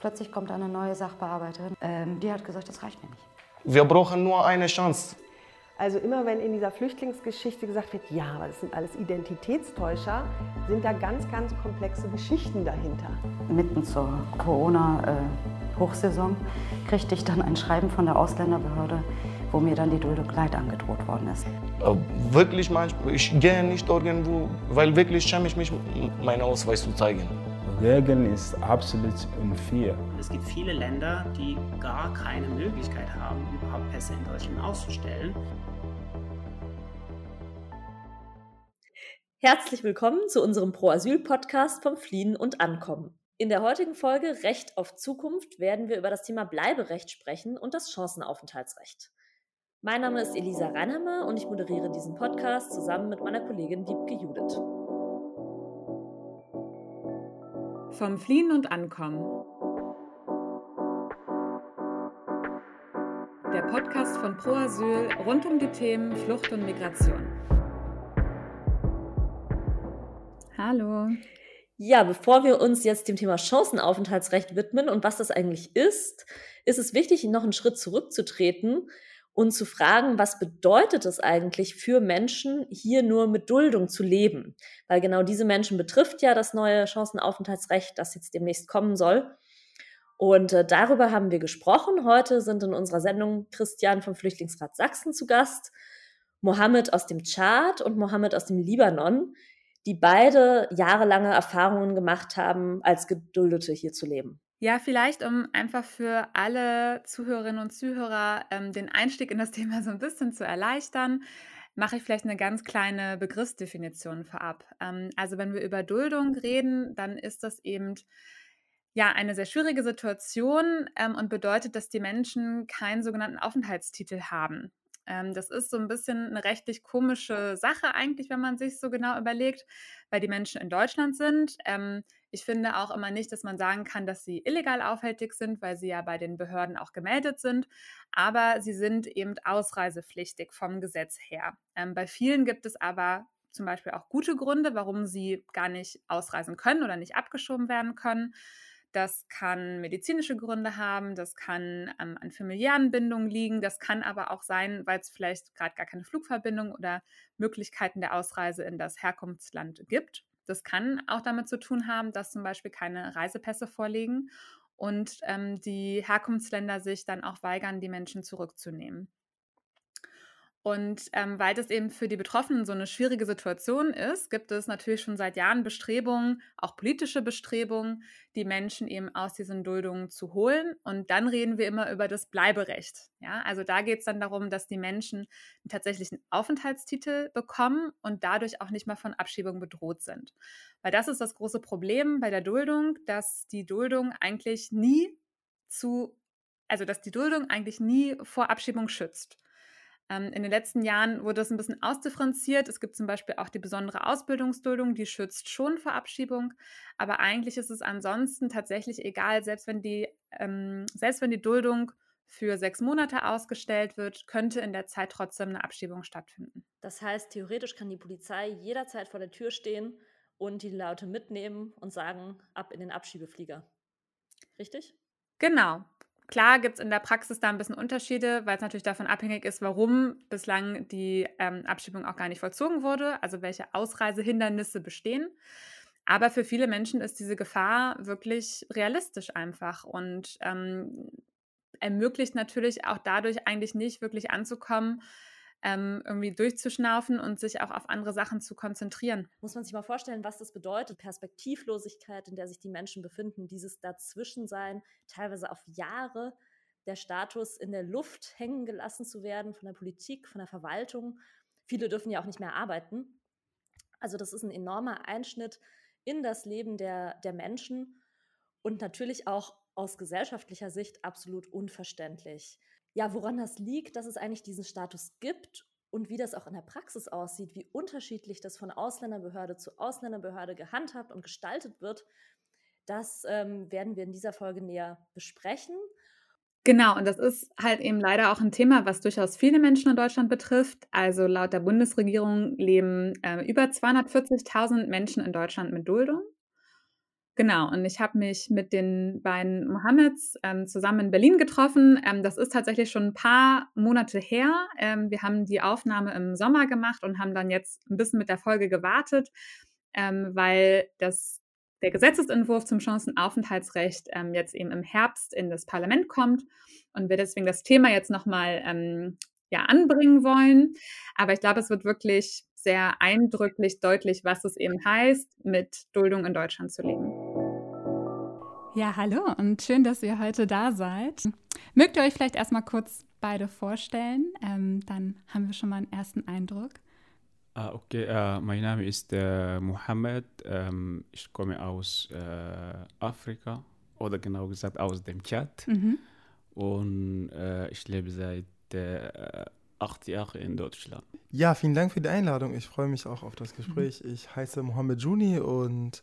Plötzlich kommt eine neue Sachbearbeiterin, ähm, die hat gesagt, das reicht mir nicht. Wir brauchen nur eine Chance. Also immer wenn in dieser Flüchtlingsgeschichte gesagt wird, ja, aber das sind alles Identitätstäuscher, sind da ganz, ganz komplexe Geschichten dahinter. Mitten zur Corona-Hochsaison äh, kriegte ich dann ein Schreiben von der Ausländerbehörde, wo mir dann die Duldung Leid angedroht worden ist. Äh, wirklich manchmal, ich gehe nicht irgendwo, weil wirklich schäme ich mich, meinen Ausweis zu zeigen. Regeln ist absolut unfair. Es gibt viele Länder, die gar keine Möglichkeit haben, überhaupt Pässe in Deutschland auszustellen. Herzlich willkommen zu unserem Pro-Asyl-Podcast vom Fliehen und Ankommen. In der heutigen Folge Recht auf Zukunft werden wir über das Thema Bleiberecht sprechen und das Chancenaufenthaltsrecht. Mein Name ist Elisa Reinhammer und ich moderiere diesen Podcast zusammen mit meiner Kollegin Wiebke Judith. Vom Fliehen und Ankommen. Der Podcast von Pro Asyl rund um die Themen Flucht und Migration. Hallo. Ja, bevor wir uns jetzt dem Thema Chancenaufenthaltsrecht widmen und was das eigentlich ist, ist es wichtig, noch einen Schritt zurückzutreten und zu fragen, was bedeutet es eigentlich für Menschen, hier nur mit Duldung zu leben? Weil genau diese Menschen betrifft ja das neue Chancenaufenthaltsrecht, das jetzt demnächst kommen soll. Und äh, darüber haben wir gesprochen. Heute sind in unserer Sendung Christian vom Flüchtlingsrat Sachsen zu Gast, Mohammed aus dem Tschad und Mohammed aus dem Libanon, die beide jahrelange Erfahrungen gemacht haben, als Geduldete hier zu leben. Ja, vielleicht, um einfach für alle Zuhörerinnen und Zuhörer ähm, den Einstieg in das Thema so ein bisschen zu erleichtern, mache ich vielleicht eine ganz kleine Begriffsdefinition vorab. Ähm, also wenn wir über Duldung reden, dann ist das eben ja eine sehr schwierige Situation ähm, und bedeutet, dass die Menschen keinen sogenannten Aufenthaltstitel haben. Ähm, das ist so ein bisschen eine rechtlich komische Sache eigentlich, wenn man sich so genau überlegt, weil die Menschen in Deutschland sind. Ähm, ich finde auch immer nicht, dass man sagen kann, dass sie illegal aufhältig sind, weil sie ja bei den Behörden auch gemeldet sind. Aber sie sind eben ausreisepflichtig vom Gesetz her. Ähm, bei vielen gibt es aber zum Beispiel auch gute Gründe, warum sie gar nicht ausreisen können oder nicht abgeschoben werden können. Das kann medizinische Gründe haben, das kann ähm, an familiären Bindungen liegen, das kann aber auch sein, weil es vielleicht gerade gar keine Flugverbindung oder Möglichkeiten der Ausreise in das Herkunftsland gibt. Das kann auch damit zu tun haben, dass zum Beispiel keine Reisepässe vorliegen und ähm, die Herkunftsländer sich dann auch weigern, die Menschen zurückzunehmen. Und ähm, weil das eben für die Betroffenen so eine schwierige Situation ist, gibt es natürlich schon seit Jahren Bestrebungen, auch politische Bestrebungen, die Menschen eben aus diesen Duldungen zu holen. Und dann reden wir immer über das Bleiberecht. Ja, also da geht es dann darum, dass die Menschen einen tatsächlichen Aufenthaltstitel bekommen und dadurch auch nicht mehr von Abschiebung bedroht sind. Weil das ist das große Problem bei der Duldung, dass die Duldung eigentlich nie zu, also dass die Duldung eigentlich nie vor Abschiebung schützt. Ähm, in den letzten Jahren wurde das ein bisschen ausdifferenziert. Es gibt zum Beispiel auch die besondere Ausbildungsduldung, die schützt schon vor Abschiebung. Aber eigentlich ist es ansonsten tatsächlich egal, selbst wenn die, ähm, selbst wenn die Duldung für sechs Monate ausgestellt wird, könnte in der Zeit trotzdem eine Abschiebung stattfinden. Das heißt, theoretisch kann die Polizei jederzeit vor der Tür stehen und die Leute mitnehmen und sagen, ab in den Abschiebeflieger. Richtig? Genau. Klar gibt es in der Praxis da ein bisschen Unterschiede, weil es natürlich davon abhängig ist, warum bislang die ähm, Abschiebung auch gar nicht vollzogen wurde, also welche Ausreisehindernisse bestehen. Aber für viele Menschen ist diese Gefahr wirklich realistisch einfach und ähm, ermöglicht natürlich auch dadurch eigentlich nicht wirklich anzukommen, ähm, irgendwie durchzuschnaufen und sich auch auf andere Sachen zu konzentrieren. Muss man sich mal vorstellen, was das bedeutet, Perspektivlosigkeit, in der sich die Menschen befinden, dieses Dazwischensein, teilweise auf Jahre, der Status in der Luft hängen gelassen zu werden von der Politik, von der Verwaltung. Viele dürfen ja auch nicht mehr arbeiten. Also das ist ein enormer Einschnitt in das Leben der, der Menschen und natürlich auch aus gesellschaftlicher Sicht absolut unverständlich ja, woran das liegt, dass es eigentlich diesen Status gibt und wie das auch in der Praxis aussieht, wie unterschiedlich das von Ausländerbehörde zu Ausländerbehörde gehandhabt und gestaltet wird, das ähm, werden wir in dieser Folge näher besprechen. Genau, und das ist halt eben leider auch ein Thema, was durchaus viele Menschen in Deutschland betrifft. Also laut der Bundesregierung leben äh, über 240.000 Menschen in Deutschland mit Duldung. Genau, und ich habe mich mit den beiden Mohammeds ähm, zusammen in Berlin getroffen. Ähm, das ist tatsächlich schon ein paar Monate her. Ähm, wir haben die Aufnahme im Sommer gemacht und haben dann jetzt ein bisschen mit der Folge gewartet, ähm, weil das, der Gesetzesentwurf zum Chancenaufenthaltsrecht ähm, jetzt eben im Herbst in das Parlament kommt und wir deswegen das Thema jetzt nochmal ähm, ja, anbringen wollen. Aber ich glaube, es wird wirklich sehr eindrücklich deutlich, was es eben heißt, mit Duldung in Deutschland zu leben. Ja, hallo und schön, dass ihr heute da seid. Mögt ihr euch vielleicht erstmal kurz beide vorstellen? Ähm, dann haben wir schon mal einen ersten Eindruck. Ah, okay, äh, mein Name ist äh, Mohammed. Ähm, ich komme aus äh, Afrika oder genau gesagt aus dem Tschad. Mhm. Und äh, ich lebe seit äh, acht Jahren in Deutschland. Ja, vielen Dank für die Einladung. Ich freue mich auch auf das Gespräch. Ich heiße Mohammed Juni und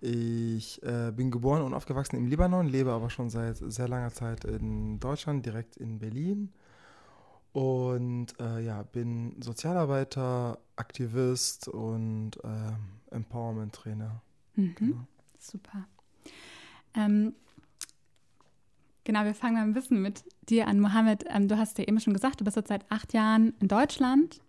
ich äh, bin geboren und aufgewachsen im Libanon, lebe aber schon seit sehr langer Zeit in Deutschland, direkt in Berlin. Und äh, ja, bin Sozialarbeiter, Aktivist und äh, Empowerment-Trainer. Mhm. Genau. Super. Ähm, genau, wir fangen mal ein bisschen mit dir an. Mohammed, ähm, du hast ja eben schon gesagt, du bist jetzt seit acht Jahren in Deutschland.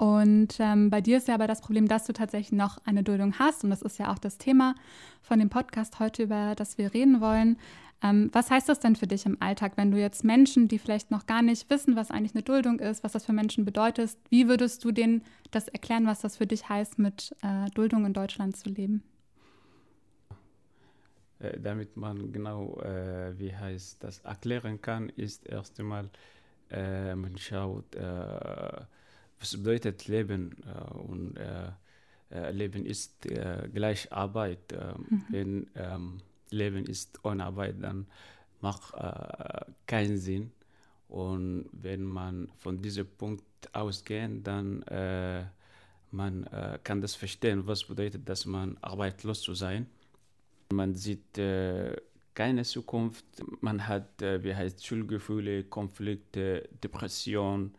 Und ähm, bei dir ist ja aber das Problem, dass du tatsächlich noch eine Duldung hast. Und das ist ja auch das Thema von dem Podcast heute, über das wir reden wollen. Ähm, was heißt das denn für dich im Alltag, wenn du jetzt Menschen, die vielleicht noch gar nicht wissen, was eigentlich eine Duldung ist, was das für Menschen bedeutet, wie würdest du denen das erklären, was das für dich heißt, mit äh, Duldung in Deutschland zu leben? Äh, damit man genau, äh, wie heißt das, erklären kann, ist erst einmal, äh, man schaut, äh, was bedeutet Leben äh, und äh, äh, Leben ist gleich Arbeit. Mhm. Wenn ähm, Leben ist ohne Arbeit, dann macht keinen Sinn. Und wenn man von diesem Punkt ausgeht, dann äh, man äh, kann das verstehen, was bedeutet, dass man arbeitslos zu sein. Man sieht äh, keine Zukunft, man hat, wie heißt, Schuldgefühle, Konflikte, Depression,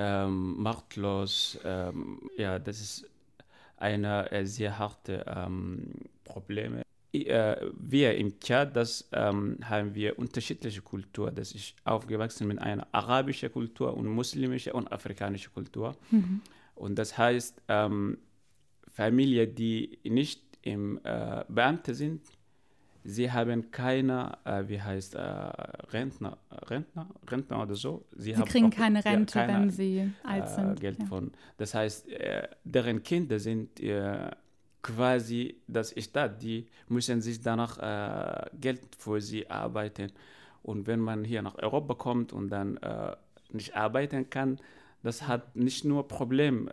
ähm, machtlos. Ähm, ja, das ist eine äh, sehr harte ähm, Probleme. Äh, wir im Tschad, das ähm, haben wir unterschiedliche Kultur. Das ist aufgewachsen mit einer arabischen Kultur und muslimischer und afrikanischer Kultur. Mhm. Und das heißt, ähm, Familien, die nicht im äh, Beamte sind, Sie haben keine, äh, wie heißt, äh, Rentner, Rentner, Rentner oder so. Sie, sie kriegen auch, keine Rente, ja, keine, wenn sie alt äh, sind. Geld ja. von. Das heißt, äh, deren Kinder sind äh, quasi das Staat, die müssen sich danach Geld für sie arbeiten. Und wenn man hier nach Europa kommt und dann nicht arbeiten kann, das hat nicht nur Problem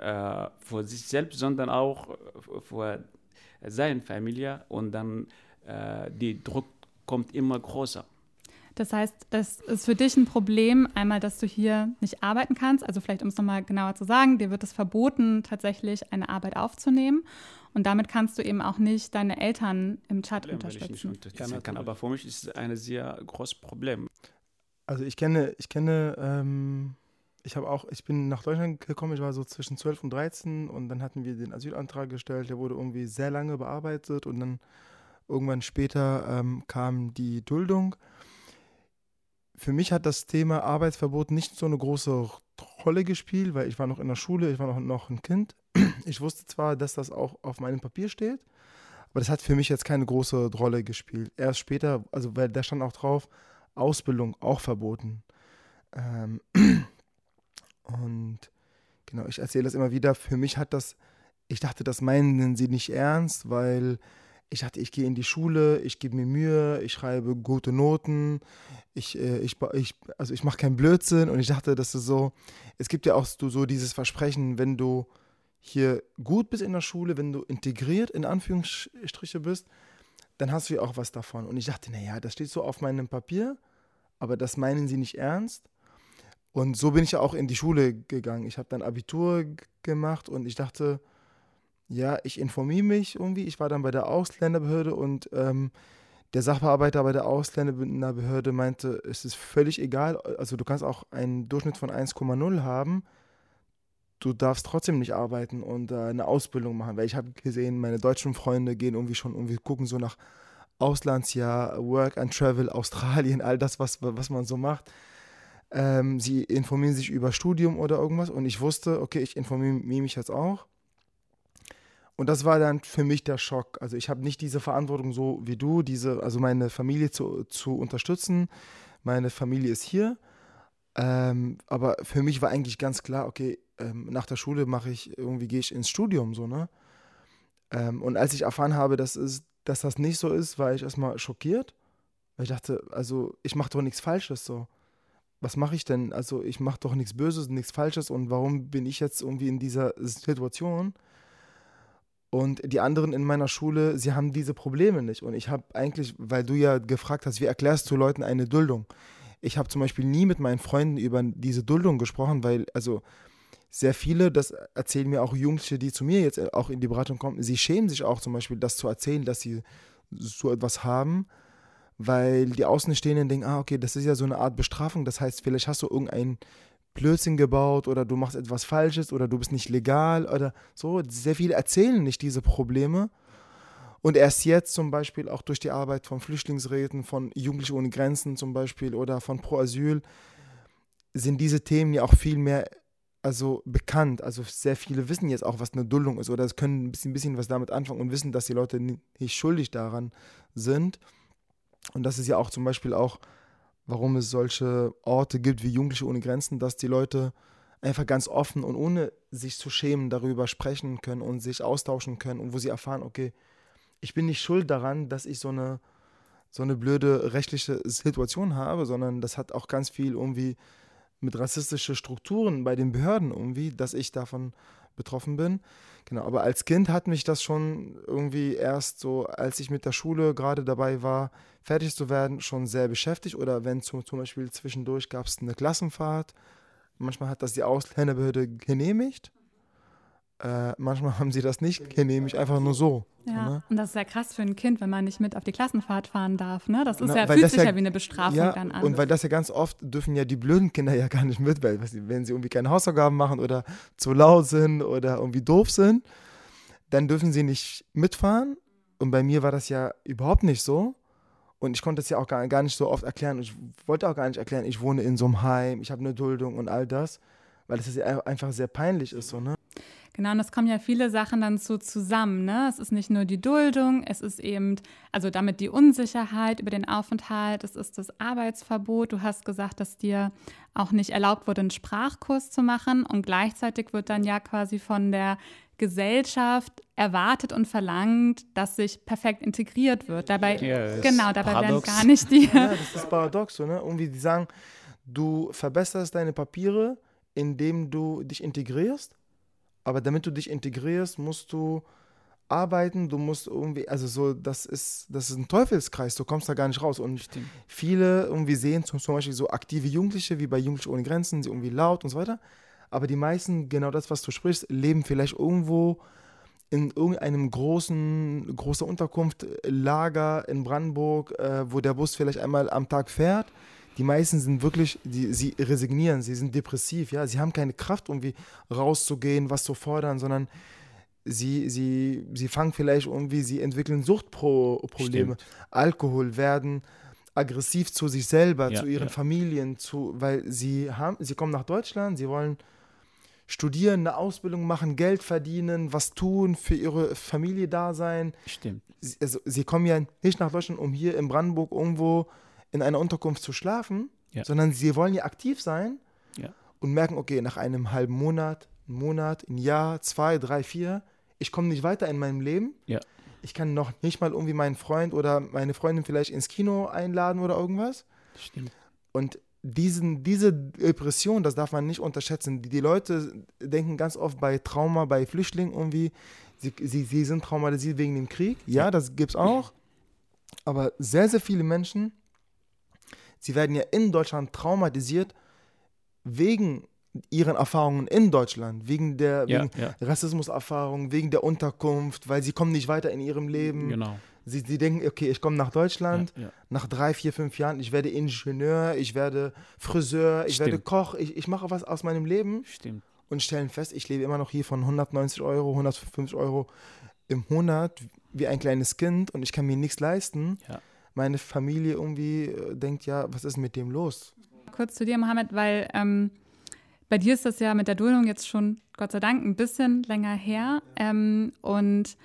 für sich selbst, sondern auch für seine Familie und dann äh, die Druck kommt immer größer. Das heißt, das ist für dich ein Problem, einmal, dass du hier nicht arbeiten kannst. Also vielleicht, um es nochmal genauer zu sagen, dir wird es verboten, tatsächlich eine Arbeit aufzunehmen. Und damit kannst du eben auch nicht deine Eltern im Chat Problem, unterstützen. Ich nicht unterstützen kann, aber für mich ist es ein sehr großes Problem. Also ich kenne, ich kenne, ähm, ich habe auch, ich bin nach Deutschland gekommen, ich war so zwischen 12 und 13 und dann hatten wir den Asylantrag gestellt, der wurde irgendwie sehr lange bearbeitet und dann Irgendwann später ähm, kam die Duldung. Für mich hat das Thema Arbeitsverbot nicht so eine große Rolle gespielt, weil ich war noch in der Schule, ich war noch, noch ein Kind. Ich wusste zwar, dass das auch auf meinem Papier steht, aber das hat für mich jetzt keine große Rolle gespielt. Erst später, also weil da stand auch drauf, Ausbildung auch verboten. Ähm und genau, ich erzähle das immer wieder. Für mich hat das, ich dachte, das meinen sie nicht ernst, weil ich dachte, ich gehe in die Schule, ich gebe mir Mühe, ich schreibe gute Noten, ich, äh, ich, ich, also ich mache keinen Blödsinn und ich dachte, dass du so, es gibt ja auch so dieses Versprechen, wenn du hier gut bist in der Schule, wenn du integriert in Anführungsstriche bist, dann hast du ja auch was davon. Und ich dachte, naja, das steht so auf meinem Papier, aber das meinen sie nicht ernst. Und so bin ich ja auch in die Schule gegangen. Ich habe dann Abitur gemacht und ich dachte, ja, ich informiere mich irgendwie. Ich war dann bei der Ausländerbehörde und ähm, der Sachbearbeiter bei der Ausländerbehörde meinte, es ist völlig egal, also du kannst auch einen Durchschnitt von 1,0 haben. du darfst trotzdem nicht arbeiten und äh, eine Ausbildung machen, weil ich habe gesehen, meine deutschen Freunde gehen irgendwie schon irgendwie gucken so nach Auslandsjahr, Work and Travel, Australien, all das, was, was man so macht. Ähm, sie informieren sich über Studium oder irgendwas und ich wusste, okay, ich informiere mich jetzt auch. Und das war dann für mich der Schock. Also ich habe nicht diese Verantwortung so wie du, diese, also meine Familie zu, zu unterstützen. Meine Familie ist hier. Ähm, aber für mich war eigentlich ganz klar, okay, ähm, nach der Schule mache ich, irgendwie gehe ich ins Studium, so, ne? Ähm, und als ich erfahren habe, dass, es, dass das nicht so ist, war ich erstmal schockiert. Weil ich dachte, also ich mache doch nichts Falsches, so. Was mache ich denn? Also ich mache doch nichts Böses, nichts Falsches und warum bin ich jetzt irgendwie in dieser Situation? Und die anderen in meiner Schule, sie haben diese Probleme nicht. Und ich habe eigentlich, weil du ja gefragt hast, wie erklärst du Leuten eine Duldung? Ich habe zum Beispiel nie mit meinen Freunden über diese Duldung gesprochen, weil, also sehr viele, das erzählen mir auch Jugendliche, die zu mir jetzt auch in die Beratung kommen, sie schämen sich auch zum Beispiel, das zu erzählen, dass sie so etwas haben, weil die Außenstehenden denken, ah, okay, das ist ja so eine Art Bestrafung, das heißt, vielleicht hast du irgendein Blödsinn gebaut oder du machst etwas Falsches oder du bist nicht legal oder so. Sehr viele erzählen nicht diese Probleme. Und erst jetzt zum Beispiel auch durch die Arbeit von Flüchtlingsräten, von Jugendliche ohne Grenzen zum Beispiel oder von Pro Asyl sind diese Themen ja auch viel mehr also bekannt. Also sehr viele wissen jetzt auch, was eine Duldung ist oder können ein bisschen, ein bisschen was damit anfangen und wissen, dass die Leute nicht schuldig daran sind. Und das ist ja auch zum Beispiel auch warum es solche Orte gibt wie Jugendliche ohne Grenzen, dass die Leute einfach ganz offen und ohne sich zu schämen darüber sprechen können und sich austauschen können und wo sie erfahren, okay, ich bin nicht schuld daran, dass ich so eine, so eine blöde rechtliche Situation habe, sondern das hat auch ganz viel irgendwie mit rassistischen Strukturen bei den Behörden irgendwie, dass ich davon betroffen bin. Genau, aber als Kind hat mich das schon irgendwie erst so, als ich mit der Schule gerade dabei war, fertig zu werden, schon sehr beschäftigt. Oder wenn zum, zum Beispiel zwischendurch gab es eine Klassenfahrt, manchmal hat das die Ausländerbehörde genehmigt. Äh, manchmal haben sie das nicht genehmigt, einfach nur so. Ja, ne? und das ist ja krass für ein Kind, wenn man nicht mit auf die Klassenfahrt fahren darf. Ne? Das ist Na, ja, fühlt sich ja, ja, wie eine Bestrafung ja, dann an. Und weil das ja ganz oft dürfen ja die blöden Kinder ja gar nicht mit, weil wenn sie irgendwie keine Hausaufgaben machen oder zu laut sind oder irgendwie doof sind, dann dürfen sie nicht mitfahren. Und bei mir war das ja überhaupt nicht so. Und ich konnte es ja auch gar, gar nicht so oft erklären. Ich wollte auch gar nicht erklären, ich wohne in so einem Heim, ich habe eine Duldung und all das, weil es ja einfach sehr peinlich ist. So, ne? Genau, und es kommen ja viele Sachen dann so zusammen. Ne? Es ist nicht nur die Duldung, es ist eben, also damit die Unsicherheit über den Aufenthalt, es ist das Arbeitsverbot. Du hast gesagt, dass dir auch nicht erlaubt wurde, einen Sprachkurs zu machen und gleichzeitig wird dann ja quasi von der Gesellschaft erwartet und verlangt, dass sich perfekt integriert wird. Dabei, ja, genau, dabei paradox. werden gar nicht die. Ja, das ist paradox, so, ne? Irgendwie die sagen, du verbesserst deine Papiere, indem du dich integrierst aber damit du dich integrierst, musst du arbeiten, du musst irgendwie, also so, das ist, das ist ein Teufelskreis, du kommst da gar nicht raus. Und Stimmt. viele irgendwie sehen zum, zum Beispiel so aktive Jugendliche wie bei Jugendliche ohne Grenzen, sie irgendwie laut und so weiter. Aber die meisten, genau das, was du sprichst, leben vielleicht irgendwo in irgendeinem großen, großer Unterkunft, Lager in Brandenburg, äh, wo der Bus vielleicht einmal am Tag fährt die meisten sind wirklich, die, sie resignieren, sie sind depressiv, ja, sie haben keine Kraft, irgendwie rauszugehen, was zu fordern, sondern sie, sie, sie fangen vielleicht irgendwie, sie entwickeln Suchtprobleme, Stimmt. Alkohol, werden aggressiv zu sich selber, ja, zu ihren ja. Familien, zu, weil sie haben, sie kommen nach Deutschland, sie wollen studieren, eine Ausbildung machen, Geld verdienen, was tun, für ihre Familie da sein. Stimmt. Sie, also, sie kommen ja nicht nach Deutschland, um hier in Brandenburg irgendwo in einer Unterkunft zu schlafen, ja. sondern sie wollen ja aktiv sein ja. und merken, okay, nach einem halben Monat, einem Monat, ein Jahr, zwei, drei, vier, ich komme nicht weiter in meinem Leben. Ja. Ich kann noch nicht mal irgendwie meinen Freund oder meine Freundin vielleicht ins Kino einladen oder irgendwas. Stimmt. Und diesen, diese Depression, das darf man nicht unterschätzen. Die, die Leute denken ganz oft bei Trauma, bei Flüchtlingen irgendwie, sie, sie, sie sind traumatisiert wegen dem Krieg. Ja, das gibt es auch. Aber sehr, sehr viele Menschen sie werden ja in Deutschland traumatisiert wegen ihren Erfahrungen in Deutschland, wegen der ja, wegen ja. Rassismuserfahrung, wegen der Unterkunft, weil sie kommen nicht weiter in ihrem Leben. Genau. Sie, sie denken, okay, ich komme nach Deutschland, ja, nach drei, vier, fünf Jahren, ich werde Ingenieur, ich werde Friseur, ich Stimmt. werde Koch, ich, ich mache was aus meinem Leben. Stimmt. und stellen fest, ich lebe immer noch hier von 190 Euro, 150 Euro im Monat wie ein kleines Kind und ich kann mir nichts leisten. Ja. Meine Familie irgendwie äh, denkt, ja, was ist mit dem los? Kurz zu dir, Mohammed, weil ähm, bei dir ist das ja mit der Duldung jetzt schon, Gott sei Dank, ein bisschen länger her. Ähm, und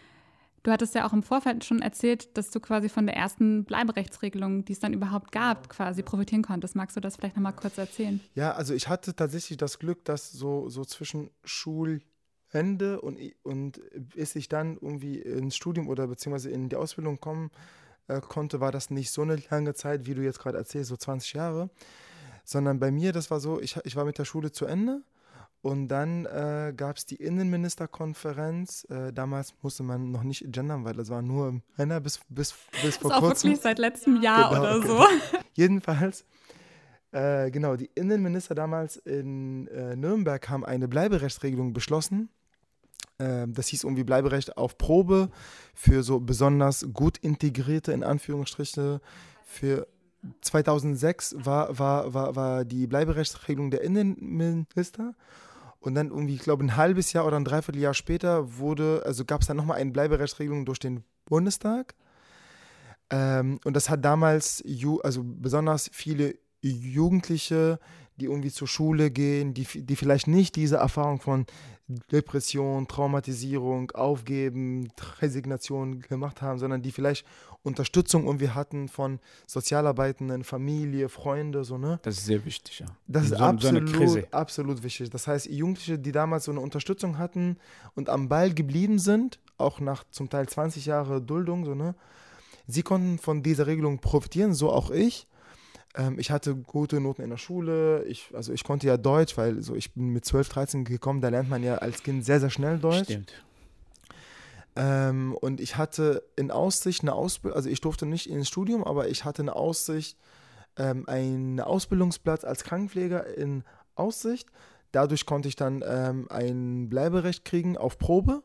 du hattest ja auch im Vorfeld schon erzählt, dass du quasi von der ersten Bleiberechtsregelung, die es dann überhaupt gab, quasi profitieren konntest. Magst du das vielleicht nochmal kurz erzählen? Ja, also ich hatte tatsächlich das Glück, dass so, so zwischen Schulende und, und bis ich dann irgendwie ins Studium oder beziehungsweise in die Ausbildung kommen äh, konnte, war das nicht so eine lange Zeit, wie du jetzt gerade erzählst, so 20 Jahre. Sondern bei mir, das war so, ich, ich war mit der Schule zu Ende und dann äh, gab es die Innenministerkonferenz. Äh, damals musste man noch nicht gendern, weil das war nur Männer bis, bis, bis vor das ist auch kurzem. wirklich seit letztem Jahr Genau, oder so. genau. Jedenfalls, äh, genau, die Innenminister damals in äh, Nürnberg haben eine Bleiberechtsregelung beschlossen. Ähm, das hieß irgendwie Bleiberecht auf Probe für so besonders gut integrierte, in Anführungsstriche, für 2006 war, war, war, war die Bleiberechtsregelung der Innenminister. Und dann irgendwie, ich glaube, ein halbes Jahr oder ein Dreivierteljahr später wurde, also gab es dann nochmal eine Bleiberechtsregelung durch den Bundestag. Ähm, und das hat damals, also besonders viele Jugendliche, die irgendwie zur Schule gehen, die, die vielleicht nicht diese Erfahrung von Depression, Traumatisierung, Aufgeben, Resignation gemacht haben, sondern die vielleicht Unterstützung irgendwie hatten von Sozialarbeitenden, Familie, Freunde, so, ne? Das ist sehr wichtig, ja. Das ist So- so eine absolut, Krise. absolut wichtig. Das heißt, Jugendliche, die damals so eine Unterstützung hatten und am Ball geblieben sind, auch nach zum Teil 20 Jahre Duldung, so, ne? Sie konnten von dieser Regelung profitieren, so auch ich. Ähm, ich hatte gute Noten in der Schule. Ich, also ich konnte ja Deutsch, weil so ich bin mit 12, 13 gekommen, da lernt man ja als Kind sehr, sehr schnell Deutsch. Stimmt. Ähm, und ich hatte in Aussicht eine Ausbildung, also ich durfte nicht ins Studium, aber ich hatte eine Aussicht, ähm, einen Ausbildungsplatz als Krankenpfleger in Aussicht. Dadurch konnte ich dann ähm, ein Bleiberecht kriegen auf Probe.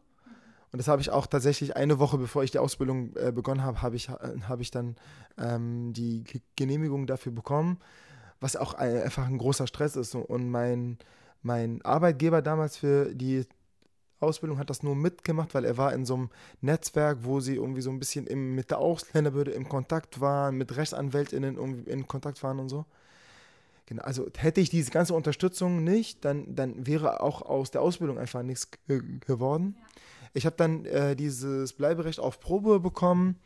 Und das habe ich auch tatsächlich eine Woche bevor ich die Ausbildung äh, begonnen habe, habe ich, habe ich dann ähm, die Ge- Genehmigung dafür bekommen, was auch ein, einfach ein großer Stress ist. Und mein, mein Arbeitgeber damals für die Ausbildung hat das nur mitgemacht, weil er war in so einem Netzwerk, wo sie irgendwie so ein bisschen im, mit der Ausländerbehörde im Kontakt waren, mit RechtsanwältInnen in Kontakt waren und so. Genau, also hätte ich diese ganze Unterstützung nicht, dann, dann wäre auch aus der Ausbildung einfach nichts ge geworden. Ich habe dann äh, dieses Bleiberecht auf Probe bekommen,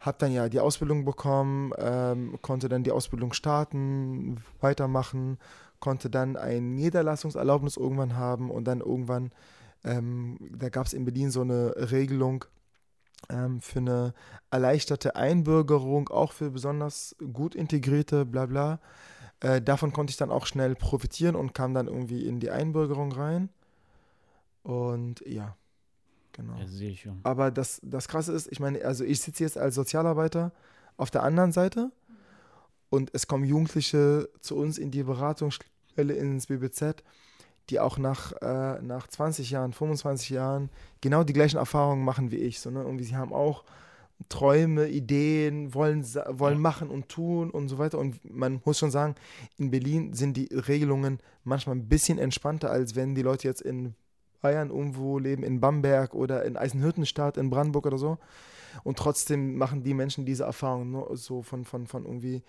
habe dann ja die Ausbildung bekommen, ähm, konnte dann die Ausbildung starten, weitermachen, konnte dann ein Niederlassungserlaubnis irgendwann haben und dann irgendwann, ähm, da gab es in Berlin so eine Regelung ähm, für eine erleichterte Einbürgerung, auch für besonders gut integrierte, bla bla. Äh, davon konnte ich dann auch schnell profitieren und kam dann irgendwie in die Einbürgerung rein. Und ja, genau. Ja, sehe ich schon. Aber das, das Krasse ist, ich meine, also ich sitze jetzt als Sozialarbeiter auf der anderen Seite und es kommen Jugendliche zu uns in die Beratungsstelle ins BBZ, die auch nach, äh, nach 20 Jahren, 25 Jahren genau die gleichen Erfahrungen machen wie ich. So, ne? Irgendwie sie haben auch Träume, Ideen, wollen, wollen machen und tun und so weiter. Und man muss schon sagen, in Berlin sind die Regelungen manchmal ein bisschen entspannter, als wenn die Leute jetzt in Bayern irgendwo leben, in Bamberg oder in Eisenhüttenstadt, in Brandenburg oder so. Und trotzdem machen die Menschen diese Erfahrung ne, so von, von, von irgendwie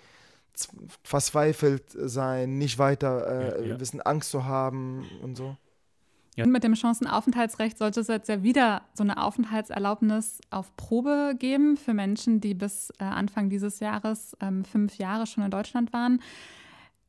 verzweifelt sein, nicht weiter äh, Ja, ja. wissen, Angst zu haben und so. Ja. Und mit dem Chancenaufenthaltsrecht sollte es jetzt ja wieder so eine Aufenthaltserlaubnis auf Probe geben für Menschen, die bis äh, Anfang dieses Jahres ähm, fünf Jahre schon in Deutschland waren.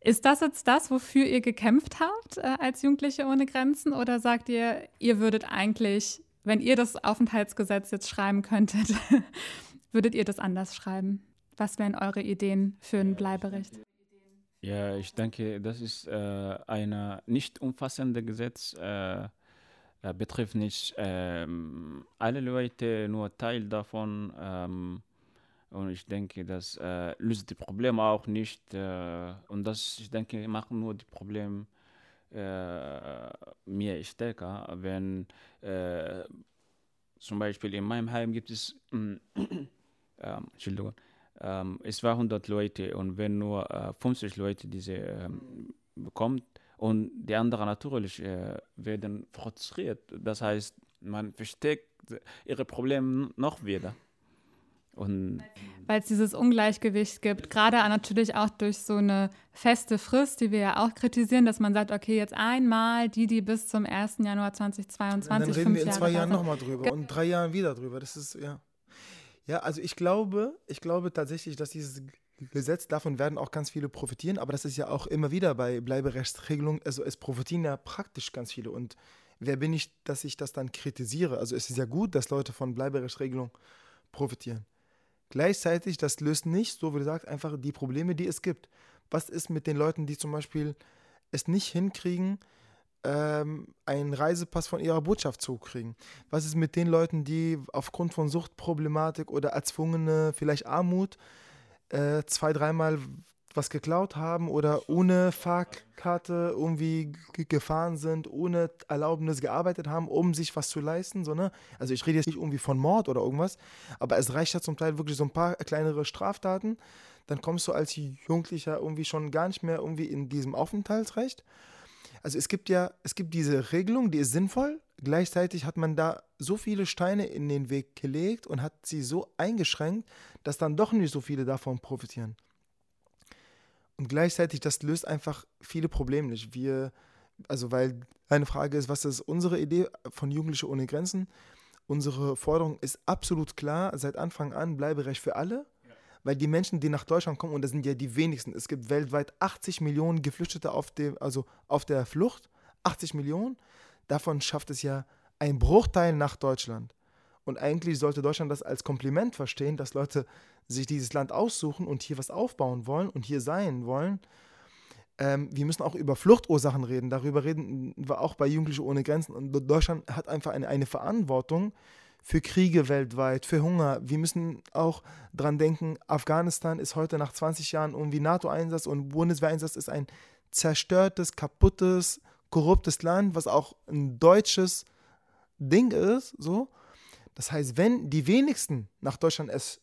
Ist das jetzt das, wofür ihr gekämpft habt äh, als Jugendliche ohne Grenzen? Oder sagt ihr, ihr würdet eigentlich, wenn ihr das Aufenthaltsgesetz jetzt schreiben könntet, würdet ihr das anders schreiben? Was wären eure Ideen für ein Bleiberecht? Ja, ich denke, das ist äh, ein nicht umfassendes Gesetz, äh, äh, betrifft nicht ähm, alle Leute, nur Teil davon. Und ich denke, das äh, löst die Probleme auch nicht. Äh, und das, ich denke, machen nur die Probleme äh, mehr stärker, wenn äh, zum Beispiel in meinem Heim gibt es, ähm, Entschuldigung, ähm, es war 100 Leute und wenn nur äh, 50 Leute diese ähm, bekommt Und die anderen natürlich äh, werden frustriert. Das heißt, man versteckt ihre Probleme noch wieder. Weil es dieses Ungleichgewicht gibt, gerade natürlich auch durch so eine feste Frist, die wir ja auch kritisieren, dass man sagt, okay, jetzt einmal die, die bis zum 1. Januar 2022 Dann reden wir in zwei Jahren nochmal drüber Ge und drei Jahren wieder drüber. Das ist, ja. Ja, also ich glaube, ich glaube tatsächlich, dass dieses Gesetz, davon werden auch ganz viele profitieren, aber das ist ja auch immer wieder bei Bleiberechtsregelungen, also es profitieren ja praktisch ganz viele und wer bin ich, dass ich das dann kritisiere? Also es ist ja gut, dass Leute von Bleiberechtsregelungen profitieren. Gleichzeitig, das löst nicht, so wie du sagst, einfach die Probleme, die es gibt. Was ist mit den Leuten, die zum Beispiel es nicht hinkriegen, ähm, einen Reisepass von ihrer Botschaft zu kriegen? Was ist mit den Leuten, die aufgrund von Suchtproblematik oder erzwungene, vielleicht Armut, äh, zwei, dreimal was geklaut haben oder ohne Fahrkarte irgendwie gefahren sind, ohne Erlaubnis gearbeitet haben, um sich was zu leisten. So, ne? Also ich rede jetzt nicht irgendwie von Mord oder irgendwas, aber es reicht ja zum Teil wirklich so ein paar kleinere Straftaten. Dann kommst du als Jugendlicher irgendwie schon gar nicht mehr irgendwie in diesem Aufenthaltsrecht. Also es gibt ja, es gibt diese Regelung, die ist sinnvoll. Gleichzeitig hat man da so viele Steine in den Weg gelegt und hat sie so eingeschränkt, dass dann doch nicht so viele davon profitieren. Und gleichzeitig, das löst einfach viele Probleme nicht. Wir, also weil eine Frage ist, was ist unsere Idee von Jugendliche ohne Grenzen? Unsere Forderung ist absolut klar, seit Anfang an Bleiberecht für alle, weil die Menschen, die nach Deutschland kommen, und das sind ja die wenigsten, es gibt weltweit 80 Millionen Geflüchtete auf, dem, also auf der Flucht, 80 Millionen, davon schafft es ja ein Bruchteil nach Deutschland. Und eigentlich sollte Deutschland das als Kompliment verstehen, dass Leute sich dieses Land aussuchen und hier was aufbauen wollen und hier sein wollen. Ähm, wir müssen auch über Fluchtursachen reden. Darüber reden wir auch bei Jugendliche ohne Grenzen. Und Deutschland hat einfach eine, eine Verantwortung für Kriege weltweit, für Hunger. Wir müssen auch dran denken, Afghanistan ist heute nach 20 Jahren irgendwie NATO-Einsatz und Bundeswehreinsatz ist ein zerstörtes, kaputtes, korruptes Land, was auch ein deutsches Ding ist. So. Das heißt, wenn die wenigsten nach Deutschland es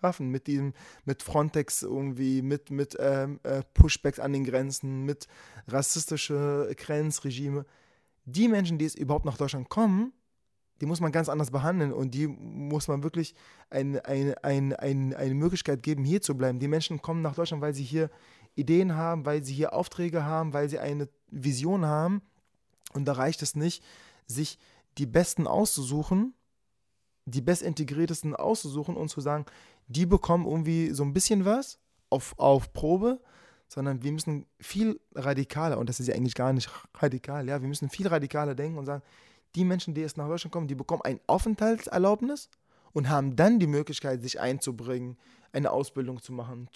schaffen, mit diesem, mit Frontex irgendwie, mit, mit ähm, äh, Pushbacks an den Grenzen, mit rassistische Grenzregime, die Menschen, die es überhaupt nach Deutschland kommen, die muss man ganz anders behandeln und die muss man wirklich eine, eine, eine, eine, eine Möglichkeit geben, hier zu bleiben. Die Menschen kommen nach Deutschland, weil sie hier Ideen haben, weil sie hier Aufträge haben, weil sie eine Vision haben. Und da reicht es nicht, sich die Besten auszusuchen, die bestintegriertesten auszusuchen und zu sagen, die bekommen irgendwie so ein bisschen was auf, auf Probe, sondern wir müssen viel radikaler, und das ist ja eigentlich gar nicht radikal, ja, wir müssen viel radikaler denken und sagen, die Menschen, die jetzt nach Deutschland kommen, die bekommen ein Aufenthaltserlaubnis und haben dann die Möglichkeit, sich einzubringen, eine Ausbildung zu machen,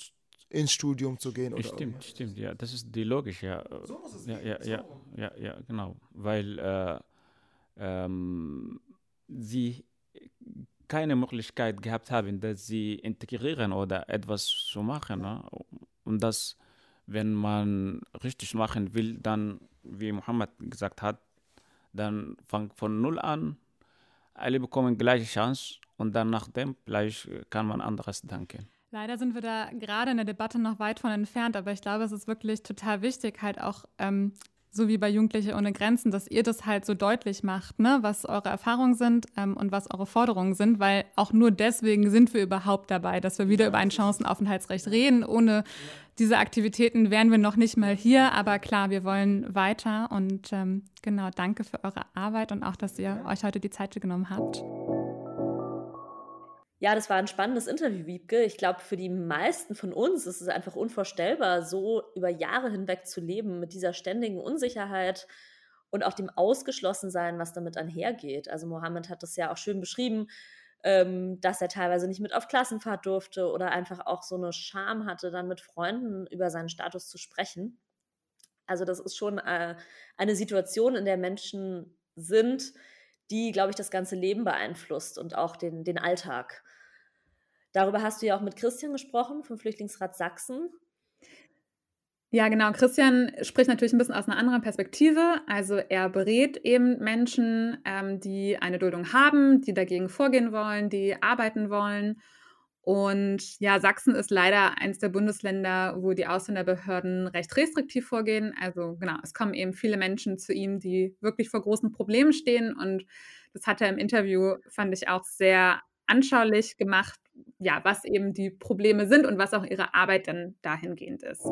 ins Studium zu gehen. Oder stimmt, irgendwas. stimmt, ja, das ist die Logik, ja. So muss es ja, ja, ja, ja, ja, genau, weil äh, ähm, sie keine Möglichkeit gehabt haben, dass sie integrieren oder etwas zu machen. Ne? Und das, wenn man richtig machen will, dann, wie Mohammed gesagt hat, dann fängt von null an, alle bekommen gleiche Chance und dann nach dem gleich kann man anderes denken. Leider sind wir da gerade in der Debatte noch weit von entfernt, aber ich glaube, es ist wirklich total wichtig, halt auch ähm, so wie bei Jugendliche ohne Grenzen, dass ihr das halt so deutlich macht, ne, was eure Erfahrungen sind ähm, und was eure Forderungen sind, weil auch nur deswegen sind wir überhaupt dabei, dass wir wieder über ein Chancenaufenthaltsrecht reden. Ohne diese Aktivitäten wären wir noch nicht mal hier, aber klar, wir wollen weiter und ähm, genau, danke für eure Arbeit und auch, dass ihr euch heute die Zeit genommen habt. Ja, das war ein spannendes Interview, Wiebke. Ich glaube, für die meisten von uns ist es einfach unvorstellbar, so über Jahre hinweg zu leben mit dieser ständigen Unsicherheit und auch dem Ausgeschlossensein, was damit einhergeht. Also Mohammed hat das ja auch schön beschrieben, ähm, dass er teilweise nicht mit auf Klassenfahrt durfte oder einfach auch so eine Scham hatte, dann mit Freunden über seinen Status zu sprechen. Also das ist schon äh, eine Situation, in der Menschen sind, die, glaube ich, das ganze Leben beeinflusst und auch den, den Alltag. Darüber hast du ja auch mit Christian gesprochen vom Flüchtlingsrat Sachsen. Ja, genau. Christian spricht natürlich ein bisschen aus einer anderen Perspektive. Also er berät eben Menschen, ähm, die eine Duldung haben, die dagegen vorgehen wollen, die arbeiten wollen. Und ja, Sachsen ist leider eines der Bundesländer, wo die Ausländerbehörden recht restriktiv vorgehen. Also genau, es kommen eben viele Menschen zu ihm, die wirklich vor großen Problemen stehen. Und das hat er im Interview, fand ich auch sehr anschaulich gemacht, ja, was eben die Probleme sind und was auch ihre Arbeit dann dahingehend ist.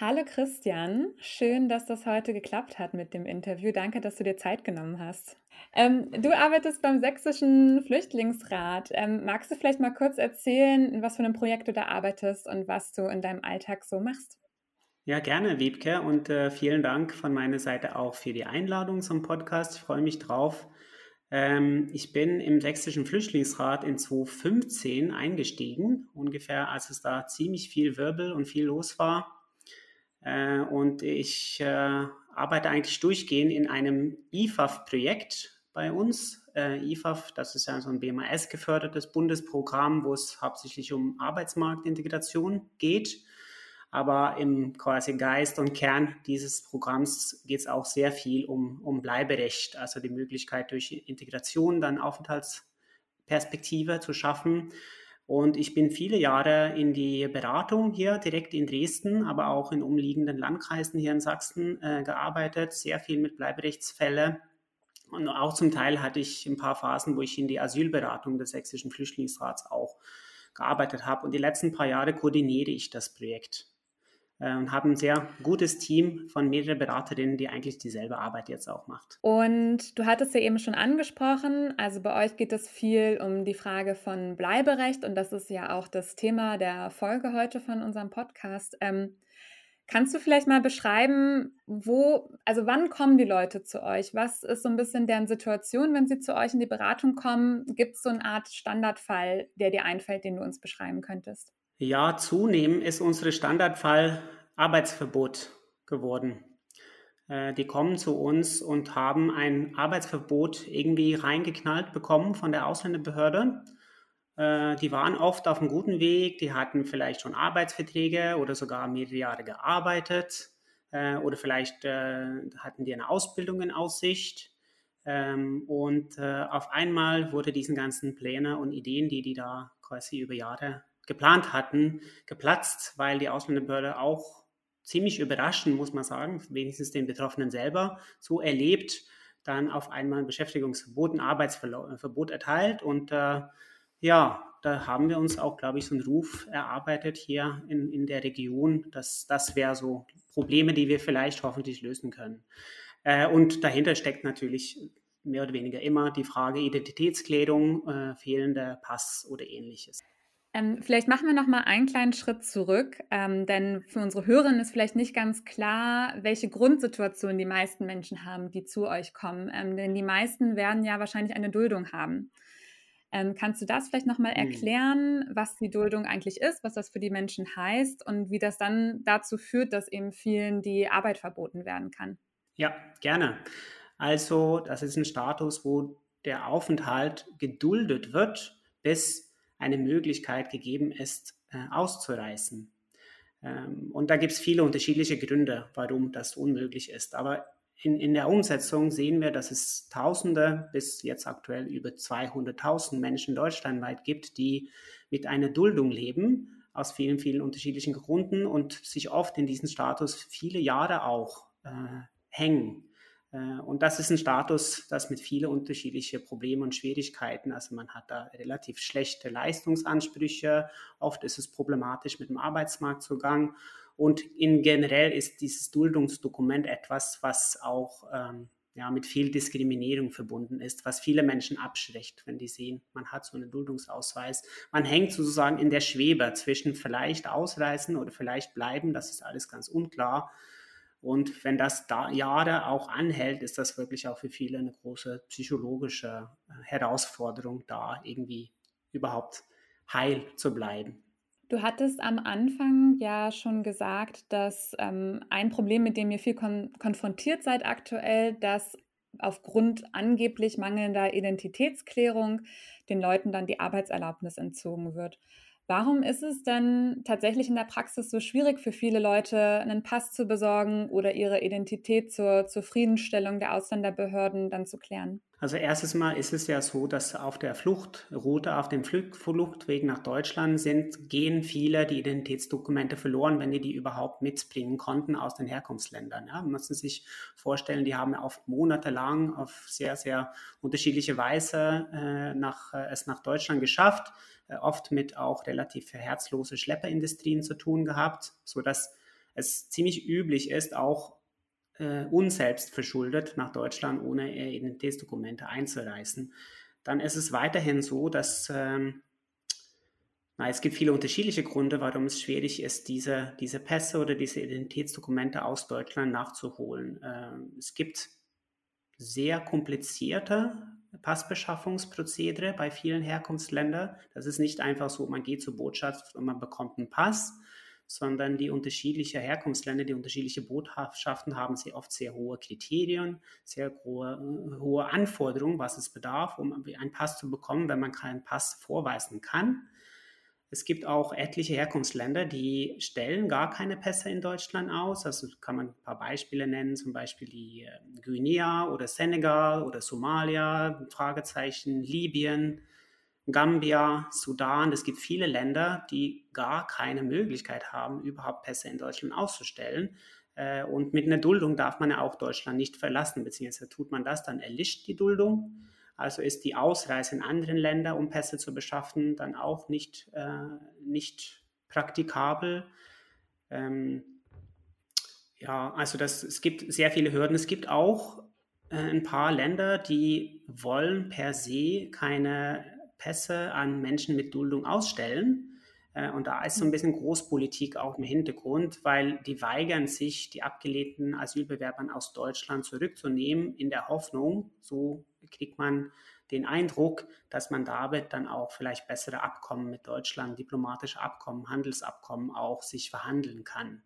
Hallo Christian, schön, dass das heute geklappt hat mit dem Interview. Danke, dass du dir Zeit genommen hast. Ähm, du arbeitest beim Sächsischen Flüchtlingsrat. Ähm, magst du vielleicht mal kurz erzählen, was für ein Projekt du da arbeitest und was du in deinem Alltag so machst? Ja, gerne, Wiebke, und äh, vielen Dank von meiner Seite auch für die Einladung zum Podcast. Ich freue mich drauf. Ähm, ich bin im Sächsischen Flüchtlingsrat in 2015 eingestiegen, ungefähr als es da ziemlich viel Wirbel und viel los war. Äh, und ich äh, arbeite eigentlich durchgehend in einem IFAF-Projekt bei uns. Äh, IFAF, das ist ja so ein BMAS-gefördertes Bundesprogramm, wo es hauptsächlich um Arbeitsmarktintegration geht. Aber im quasi Geist und Kern dieses Programms geht es auch sehr viel um, um Bleiberecht, also die Möglichkeit durch Integration dann Aufenthaltsperspektive zu schaffen. Und ich bin viele Jahre in die Beratung hier direkt in Dresden, aber auch in umliegenden Landkreisen hier in Sachsen äh, gearbeitet, sehr viel mit Bleiberechtsfälle. Und auch zum Teil hatte ich ein paar Phasen, wo ich in die Asylberatung des Sächsischen Flüchtlingsrats auch gearbeitet habe. Und die letzten paar Jahre koordiniere ich das Projekt und haben ein sehr gutes Team von mehreren Beraterinnen, die eigentlich dieselbe Arbeit jetzt auch macht. Und du hattest ja eben schon angesprochen, also bei euch geht es viel um die Frage von Bleiberecht und das ist ja auch das Thema der Folge heute von unserem Podcast. Ähm, Kannst du vielleicht mal beschreiben, wo, also wann kommen die Leute zu euch? Was ist so ein bisschen deren Situation, wenn sie zu euch in die Beratung kommen? Gibt es so eine Art Standardfall, der dir einfällt, den du uns beschreiben könntest? Ja, zunehmend ist unsere Standardfall Arbeitsverbot geworden. Äh, die kommen zu uns und haben ein Arbeitsverbot irgendwie reingeknallt bekommen von der Ausländerbehörde. Äh, die waren oft auf einem guten Weg, die hatten vielleicht schon Arbeitsverträge oder sogar mehrere Jahre gearbeitet äh, oder vielleicht hatten die eine Ausbildung in Aussicht. Ähm, und auf einmal wurde diesen ganzen Pläne und Ideen, die die da quasi über Jahre geplant hatten, geplatzt, weil die Ausländerbehörde auch ziemlich überraschend, muss man sagen, wenigstens den Betroffenen selber, so erlebt, dann auf einmal ein Beschäftigungsverbot, ein Arbeitsverbot erteilt. Und äh, ja, da haben wir uns auch, glaube ich, so einen Ruf erarbeitet hier in, in der Region, dass das wäre so Probleme, die wir vielleicht hoffentlich lösen können. Äh, und dahinter steckt natürlich mehr oder weniger immer die Frage Identitätsklärung, äh, fehlender Pass oder ähnliches. Ähm, vielleicht machen wir noch mal einen kleinen Schritt zurück, ähm, denn für unsere Hörerinnen ist vielleicht nicht ganz klar, welche Grundsituation die meisten Menschen haben, die zu euch kommen. Ähm, denn die meisten werden ja wahrscheinlich eine Duldung haben. Ähm, kannst du das vielleicht noch mal hm. erklären, was die Duldung eigentlich ist, was das für die Menschen heißt und wie das dann dazu führt, dass eben vielen die Arbeit verboten werden kann? Ja, gerne. Also, das ist ein Status, wo der Aufenthalt geduldet wird, bis eine Möglichkeit gegeben ist, äh, auszureißen. Ähm, und da gibt es viele unterschiedliche Gründe, warum das unmöglich ist. Aber in, in der Umsetzung sehen wir, dass es Tausende bis jetzt aktuell über 200.000 Menschen deutschlandweit gibt, die mit einer Duldung leben, aus vielen, vielen unterschiedlichen Gründen und sich oft in diesen Status viele Jahre auch äh, hängen. Äh, und das ist ein Status, das mit vielen unterschiedlichen Problemen und Schwierigkeiten, also man hat da relativ schlechte Leistungsansprüche, oft ist es problematisch mit dem Arbeitsmarktzugang und in generell ist dieses Duldungsdokument etwas, was auch ähm, ja, mit viel Diskriminierung verbunden ist, was viele Menschen abschreckt, wenn die sehen, man hat so einen Duldungsausweis. Man hängt sozusagen in der Schwebe zwischen vielleicht ausreisen oder vielleicht bleiben, das ist alles ganz unklar. Und wenn das da Jahre auch anhält, ist das wirklich auch für viele eine große psychologische äh, Herausforderung, da irgendwie überhaupt heil zu bleiben. Du hattest am Anfang ja schon gesagt, dass ähm, ein Problem, mit dem ihr viel kon konfrontiert seid aktuell, dass aufgrund angeblich mangelnder Identitätsklärung den Leuten dann die Arbeitserlaubnis entzogen wird. Warum ist es denn tatsächlich in der Praxis so schwierig für viele Leute, einen Pass zu besorgen oder ihre Identität zur Zufriedenstellung der Ausländerbehörden dann zu klären? Also erstes Mal ist es ja so, dass auf der Fluchtroute, auf dem Fluchtweg nach Deutschland sind, gehen viele die Identitätsdokumente verloren, wenn die die überhaupt mitbringen konnten aus den Herkunftsländern. Ja, man muss sich vorstellen, die haben oft monatelang auf sehr, sehr unterschiedliche Weise äh, nach, äh, es nach Deutschland geschafft, äh, oft mit auch relativ herzlose Schlepperindustrien zu tun gehabt, sodass es ziemlich üblich ist, auch äh, unselbst verschuldet nach Deutschland, ohne Identitätsdokumente einzureißen. Dann ist es weiterhin so, dass ähm, na, es gibt viele unterschiedliche Gründe, warum es schwierig ist, diese, diese Pässe oder diese Identitätsdokumente aus Deutschland nachzuholen. Ähm, es gibt sehr komplizierte Passbeschaffungsprozedere bei vielen Herkunftsländern. Das ist nicht einfach so, man geht zur Botschaft und man bekommt einen Pass, sondern die unterschiedlichen Herkunftsländer, die unterschiedliche Botschaften haben sehr oft sehr hohe Kriterien, sehr hohe, äh, hohe Anforderungen, was es bedarf, um einen Pass zu bekommen, wenn man keinen Pass vorweisen kann. Es gibt auch etliche Herkunftsländer, die stellen gar keine Pässe in Deutschland aus. Also kann man ein paar Beispiele nennen, zum Beispiel die äh, Guinea oder Senegal oder Somalia, Fragezeichen, Libyen, Gambia, Sudan. Es gibt viele Länder, die gar keine Möglichkeit haben, überhaupt Pässe in Deutschland auszustellen. Äh, und mit einer Duldung darf man ja auch Deutschland nicht verlassen, beziehungsweise tut man das, dann erlischt die Duldung. Also ist die Ausreise in anderen Länder, um Pässe zu beschaffen, dann auch nicht, äh, nicht praktikabel. Ähm, ja, also das, es gibt sehr viele Hürden. Es gibt auch äh, ein paar Länder, die wollen per se keine Pässe an Menschen mit Duldung ausstellen. Äh, und da ist so ein bisschen Großpolitik auch im Hintergrund, weil die weigern sich, die abgelehnten Asylbewerbern aus Deutschland zurückzunehmen, in der Hoffnung, so kriegt man den Eindruck, dass man damit dann auch vielleicht bessere Abkommen mit Deutschland, diplomatische Abkommen, Handelsabkommen auch sich verhandeln kann.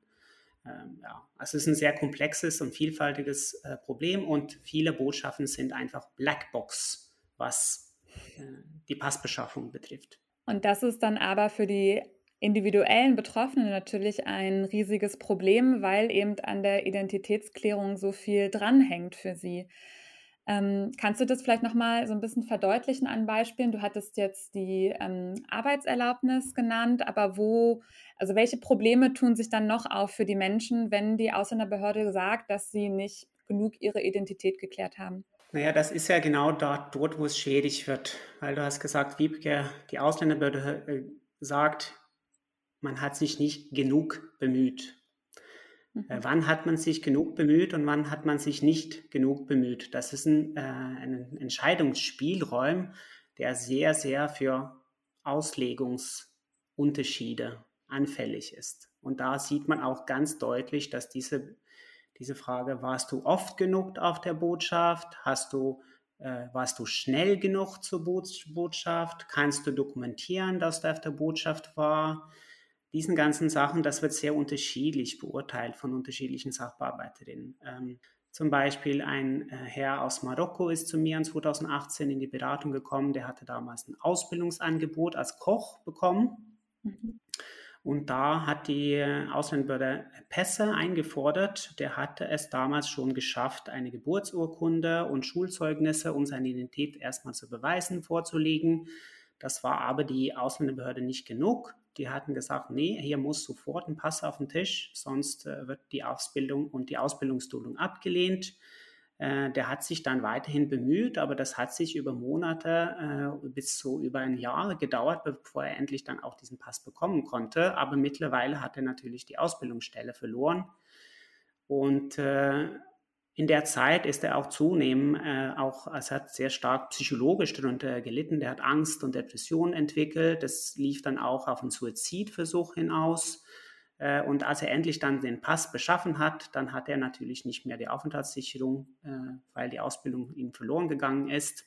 Ähm, ja, also es ist ein sehr komplexes und vielfältiges äh, Problem und viele Botschaften sind einfach Blackbox, was die Passbeschaffung betrifft. Und das ist dann aber für die individuellen Betroffenen natürlich ein riesiges Problem, weil eben an der Identitätsklärung so viel dranhängt für sie. Ähm, kannst du das vielleicht nochmal so ein bisschen verdeutlichen an Beispielen? Du hattest jetzt die ähm, Arbeitserlaubnis genannt, aber wo, also welche Probleme tun sich dann noch auf für die Menschen, wenn die Ausländerbehörde sagt, dass sie nicht genug ihre Identität geklärt haben? Naja, das ist ja genau dort, dort, wo es schwierig wird. Weil du hast gesagt, Wiebke, die Ausländerbehörde äh, sagt, man hat sich nicht genug bemüht. Mhm. Äh, wann hat man sich genug bemüht und wann hat man sich nicht genug bemüht? Das ist ein, äh, ein Entscheidungsspielraum, der sehr, sehr für Auslegungsunterschiede anfällig ist. Und da sieht man auch ganz deutlich, dass diese diese Frage, warst du oft genug auf der Botschaft? Hast du, äh, warst du schnell genug zur Botschaft? Kannst du dokumentieren, dass du auf der Botschaft war? Diesen ganzen Sachen, das wird sehr unterschiedlich beurteilt von unterschiedlichen Sachbearbeiterinnen. Ähm, zum Beispiel ein äh, Herr aus Marokko ist zu mir in 2018 in die Beratung gekommen, der hatte damals ein Ausbildungsangebot als Koch bekommen. Mhm. Und da hat die Ausländerbehörde Pässe eingefordert. Der hatte es damals schon geschafft, eine Geburtsurkunde und Schulzeugnisse, um seine Identität erstmal zu beweisen, vorzulegen. Das war aber die Ausländerbehörde nicht genug. Die hatten gesagt, nee, hier muss sofort ein Pass auf den Tisch, sonst äh, wird die Ausbildung und die Ausbildungsdulung abgelehnt. Äh, der hat sich dann weiterhin bemüht, aber das hat sich über Monate äh, bis so über ein Jahr gedauert, bevor er endlich dann auch diesen Pass bekommen konnte. Aber mittlerweile hat er natürlich die Ausbildungsstelle verloren. Und äh, in der Zeit ist er auch zunehmend, äh, auch, also hat sehr stark psychologisch darunter gelitten. Der hat Angst und Depressionen entwickelt. Das lief dann auch auf einen Suizidversuch hinaus. Äh, und als er endlich dann den Pass beschaffen hat, dann hat er natürlich nicht mehr die Aufenthaltssicherung, äh, weil die Ausbildung ihm verloren gegangen ist.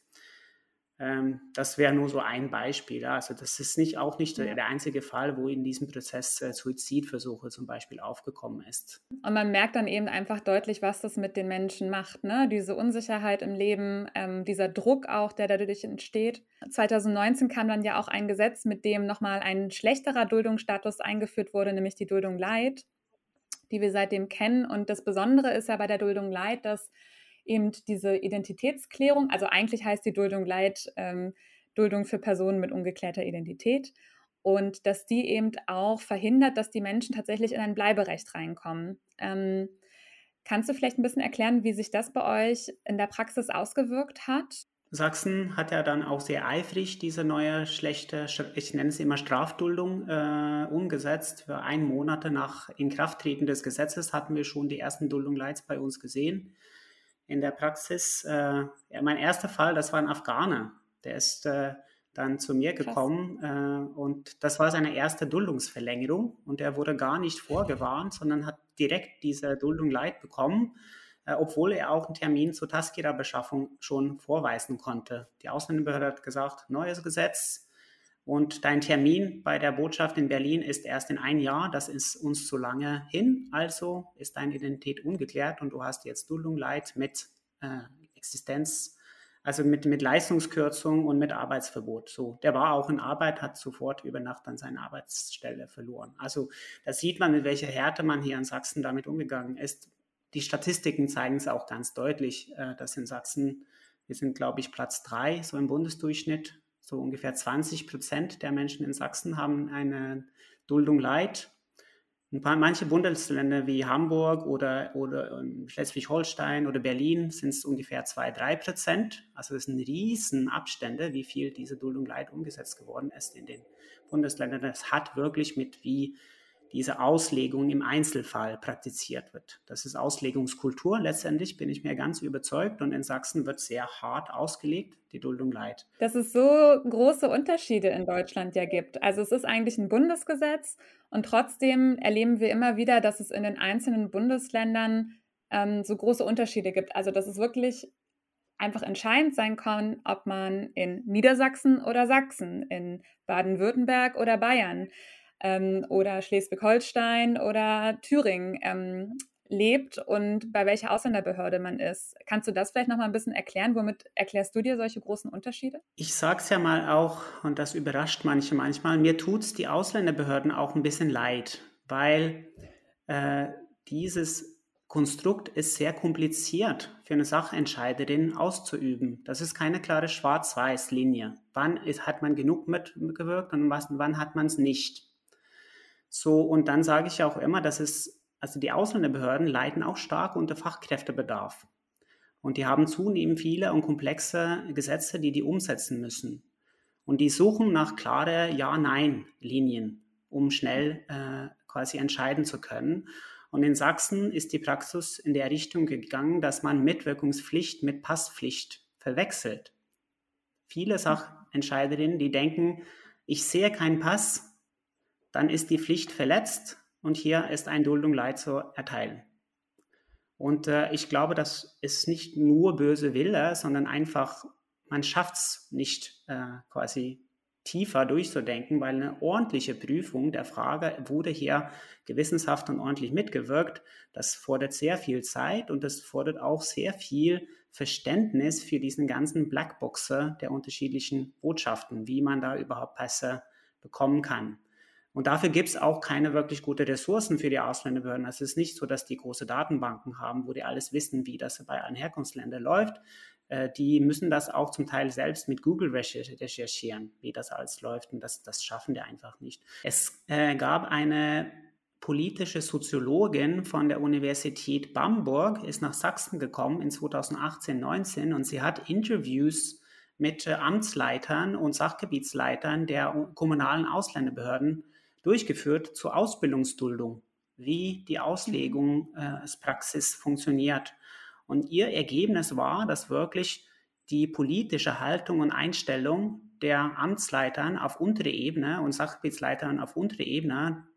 Ähm, das wäre nur so ein Beispiel. Also das ist nicht auch nicht ja. der einzige Fall, wo in diesem Prozess äh, Suizidversuche zum Beispiel aufgekommen ist. Und man merkt dann eben einfach deutlich, was das mit den Menschen macht. Ne? Diese Unsicherheit im Leben, ähm, dieser Druck auch, der dadurch entsteht. 2019 kam dann ja auch ein Gesetz, mit dem nochmal ein schlechterer Duldungsstatus eingeführt wurde, nämlich die Duldung Leid, die wir seitdem kennen. Und das Besondere ist ja bei der Duldung Leid, dass eben diese Identitätsklärung, also eigentlich heißt die Duldung Leid ähm, Duldung für Personen mit ungeklärter Identität und dass die eben auch verhindert, dass die Menschen tatsächlich in ein Bleiberecht reinkommen. Ähm, kannst du vielleicht ein bisschen erklären, wie sich das bei euch in der Praxis ausgewirkt hat? Sachsen hat ja dann auch sehr eifrig diese neue schlechte, ich nenne es immer Strafduldung, äh, umgesetzt. Für einen Monat nach Inkrafttreten des Gesetzes hatten wir schon die ersten Duldung-Leits bei uns gesehen. In der Praxis, äh, ja, mein erster Fall, das war ein Afghaner. Der ist äh, dann zu mir gekommen äh, und das war seine erste Duldungsverlängerung und er wurde gar nicht vorgewarnt, sondern hat direkt diese Duldung Leid bekommen, äh, obwohl er auch einen Termin zur Taskira-Beschaffung schon vorweisen konnte. Die Ausländerbehörde hat gesagt, neues Gesetz und dein Termin bei der Botschaft in Berlin ist erst in ein Jahr, das ist uns zu lange hin, also ist deine Identität ungeklärt und du hast jetzt Duldung Leid mit äh, Existenz also mit, mit Leistungskürzung und mit Arbeitsverbot. So, der war auch in Arbeit, hat sofort über Nacht dann seine Arbeitsstelle verloren. Also da sieht man, mit welcher Härte man hier in Sachsen damit umgegangen ist. Die Statistiken zeigen es auch ganz deutlich, äh, dass in Sachsen, wir sind, glaube ich, Platz drei, so im Bundesdurchschnitt. So ungefähr 20 Prozent der Menschen in Sachsen haben eine Duldung Leid ein paar, manche Bundesländer wie Hamburg oder, oder ähm, Schleswig-Holstein oder Berlin sind es ungefähr 2, 3 Prozent. Also das sind riesen Abstände, wie viel diese Duldung Leid umgesetzt geworden ist in den Bundesländern. Das hat wirklich mit, wie diese Auslegung im Einzelfall praktiziert wird. Das ist Auslegungskultur. Letztendlich bin ich mir ganz überzeugt. Und in Sachsen wird sehr hart ausgelegt, die Duldung Leid. Dass es so große Unterschiede in Deutschland ja gibt. Also es ist eigentlich ein Bundesgesetz und trotzdem erleben wir immer wieder, dass es in den einzelnen Bundesländern ähm, so große Unterschiede gibt. Also dass es wirklich einfach entscheidend sein kann, ob man in Niedersachsen oder Sachsen, in Baden-Württemberg oder Bayern ähm, oder Schleswig-Holstein oder Thüringen ähm, lebt und bei welcher Ausländerbehörde man ist. Kannst du das vielleicht noch mal ein bisschen erklären? Womit erklärst du dir solche großen Unterschiede? Ich sage es ja mal auch, und das überrascht manche manchmal, mir tut es die Ausländerbehörden auch ein bisschen leid, weil äh, dieses Konstrukt ist sehr kompliziert für eine Sachentscheiderin auszuüben. Das ist keine klare Schwarz-Weiß-Linie. Wann ist, hat man genug mitgewirkt und was, wann hat man es nicht? So, und dann sage ich auch immer, dass es, also die Ausländerbehörden leiden auch stark unter Fachkräftebedarf. Und die haben zunehmend viele und komplexe Gesetze, die die umsetzen müssen. Und die suchen nach klare Ja-Nein-Linien, um schnell äh, quasi entscheiden zu können. Und in Sachsen ist die Praxis in der Richtung gegangen, dass man Mitwirkungspflicht mit Passpflicht verwechselt. Viele Sachentscheiderinnen, die denken, ich sehe keinen Pass, dann ist die Pflicht verletzt und hier ist ein Duldung Leid zu erteilen. Und äh, ich glaube, das ist nicht nur böse Wille, sondern einfach, man schafft es nicht äh, quasi tiefer durchzudenken, weil eine ordentliche Prüfung der Frage, wurde hier gewissenshaft und ordentlich mitgewirkt, das fordert sehr viel Zeit und das fordert auch sehr viel Verständnis für diesen ganzen Blackboxer der unterschiedlichen Botschaften, wie man da überhaupt Pässe bekommen kann. Und dafür gibt es auch keine wirklich gute Ressourcen für die Ausländerbehörden. Es ist nicht so, dass die große Datenbanken haben, wo die alles wissen, wie das bei allen Herkunftsländern läuft. Äh, die müssen das auch zum Teil selbst mit Google recherchieren, wie das alles läuft. Und das, das schaffen die einfach nicht. Es äh, gab eine politische Soziologin von der Universität Bamberg, ist nach Sachsen gekommen in 2018, 19 und sie hat Interviews mit äh, Amtsleitern und Sachgebietsleitern der kommunalen Ausländerbehörden durchgeführt zur Ausbildungsduldung, wie die Auslegungspraxis äh, funktioniert. Und ihr Ergebnis war, dass wirklich die politische Haltung und Einstellung der Amtsleitern auf untere Ebene und Sachgebietsleitern auf untere Ebene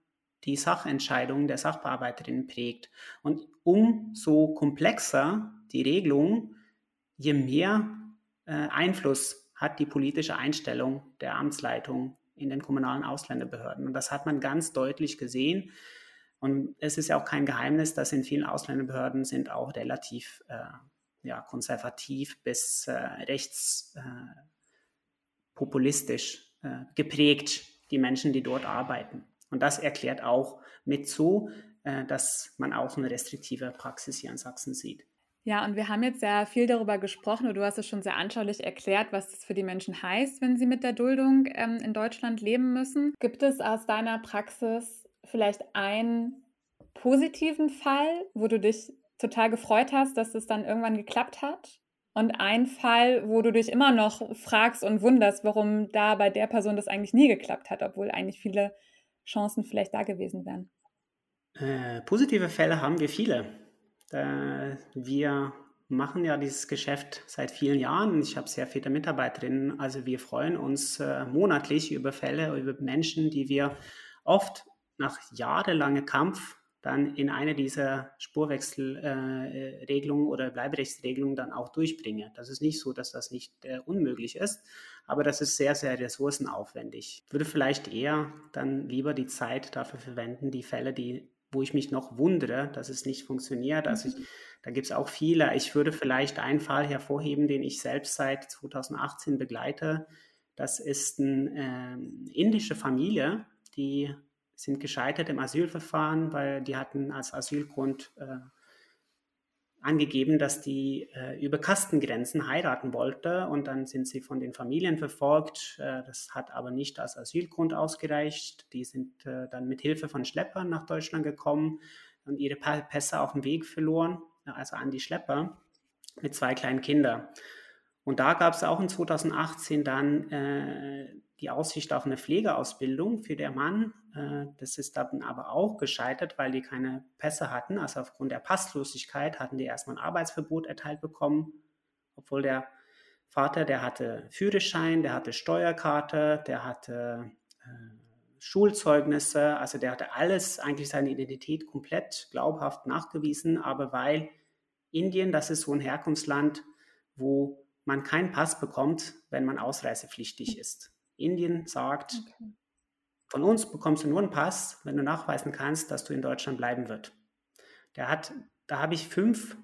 die Sachentscheidungen der Sachbearbeiterinnen prägt. Und umso komplexer die Regelung, je mehr äh, Einfluss hat die politische Einstellung der Amtsleitung in den kommunalen Ausländerbehörden. Und das hat man ganz deutlich gesehen. Und es ist ja auch kein Geheimnis, dass in vielen Ausländerbehörden sind auch relativ äh, ja, konservativ bis äh, rechtspopulistisch äh, äh, geprägt, die Menschen, die dort arbeiten. Und das erklärt auch mit so, äh, dass man auch eine restriktive Praxis hier in Sachsen sieht. Ja, und wir haben jetzt sehr viel darüber gesprochen und du hast es schon sehr anschaulich erklärt, was das für die Menschen heißt, wenn sie mit der Duldung ähm, in Deutschland leben müssen. Gibt es aus deiner Praxis vielleicht einen positiven Fall, wo du dich total gefreut hast, dass es dann irgendwann geklappt hat? Und einen Fall, wo du dich immer noch fragst und wunderst, warum da bei der Person das eigentlich nie geklappt hat, obwohl eigentlich viele Chancen vielleicht da gewesen wären? Äh, positive Fälle haben wir viele. Äh, wir machen ja dieses Geschäft seit vielen Jahren. Ich habe sehr viele Mitarbeiterinnen. Also wir freuen uns äh, monatlich über Fälle, über Menschen, die wir oft nach jahrelangem Kampf dann in eine dieser Spurwechselregelungen äh, oder Bleiberechtsregelungen dann auch durchbringen. Das ist nicht so, dass das nicht äh, unmöglich ist, aber das ist sehr, sehr ressourcenaufwendig. Ich würde vielleicht eher dann lieber die Zeit dafür verwenden, die Fälle, die wo ich mich noch wundere, dass es nicht funktioniert. Also ich, mhm. da gibt es auch viele. Ich würde vielleicht einen Fall hervorheben, den ich selbst seit 2018 begleite. Das ist eine äh, indische Familie, die sind gescheitert im Asylverfahren, weil die hatten als Asylgrund äh, angegeben, dass die äh, über Kastengrenzen heiraten wollte und dann sind sie von den Familien verfolgt. Äh, das hat aber nicht als Asylgrund ausgereicht. Die sind äh, dann mit Hilfe von Schleppern nach Deutschland gekommen und ihre Pässe auf dem Weg verloren, also an die Schlepper mit zwei kleinen Kindern. Und da gab es auch in 2018 dann äh, die Aussicht auf eine Pflegeausbildung für den Mann. Äh, das ist dann aber auch gescheitert, weil die keine Pässe hatten. Also aufgrund der Passlosigkeit hatten die erstmal ein Arbeitsverbot erteilt bekommen, obwohl der Vater, der hatte Führerschein, der hatte Steuerkarte, der hatte äh, Schulzeugnisse, also der hatte alles, eigentlich seine Identität komplett glaubhaft nachgewiesen, aber weil Indien, das ist so ein Herkunftsland, wo man keinen Pass bekommt, wenn man ausreisepflichtig ist. Indien sagt, okay. von uns bekommst du nur einen Pass, wenn du nachweisen kannst, dass du in Deutschland bleiben wird. Der hat, da habe ich fünf,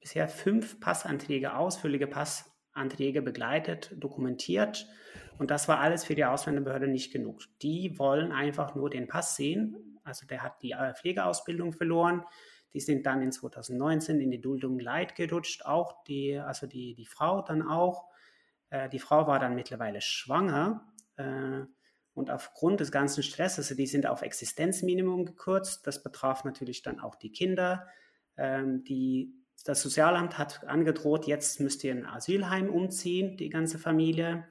bisher fünf Passanträge, ausführliche Passanträge begleitet, dokumentiert. Und das war alles für die Ausländerbehörde nicht genug. Die wollen einfach nur den Pass sehen. Also der hat die äh, Pflegeausbildung verloren. Die sind dann in 2019 in die Duldung Leid gerutscht, auch die, also die, die Frau dann auch. Äh, die Frau war dann mittlerweile schwanger äh, und aufgrund des ganzen Stresses, also die sind auf Existenzminimum gekürzt. Das betraf natürlich dann auch die Kinder. Ähm, die, das Sozialamt hat angedroht, jetzt müsst ihr in ein Asylheim umziehen, die ganze Familie.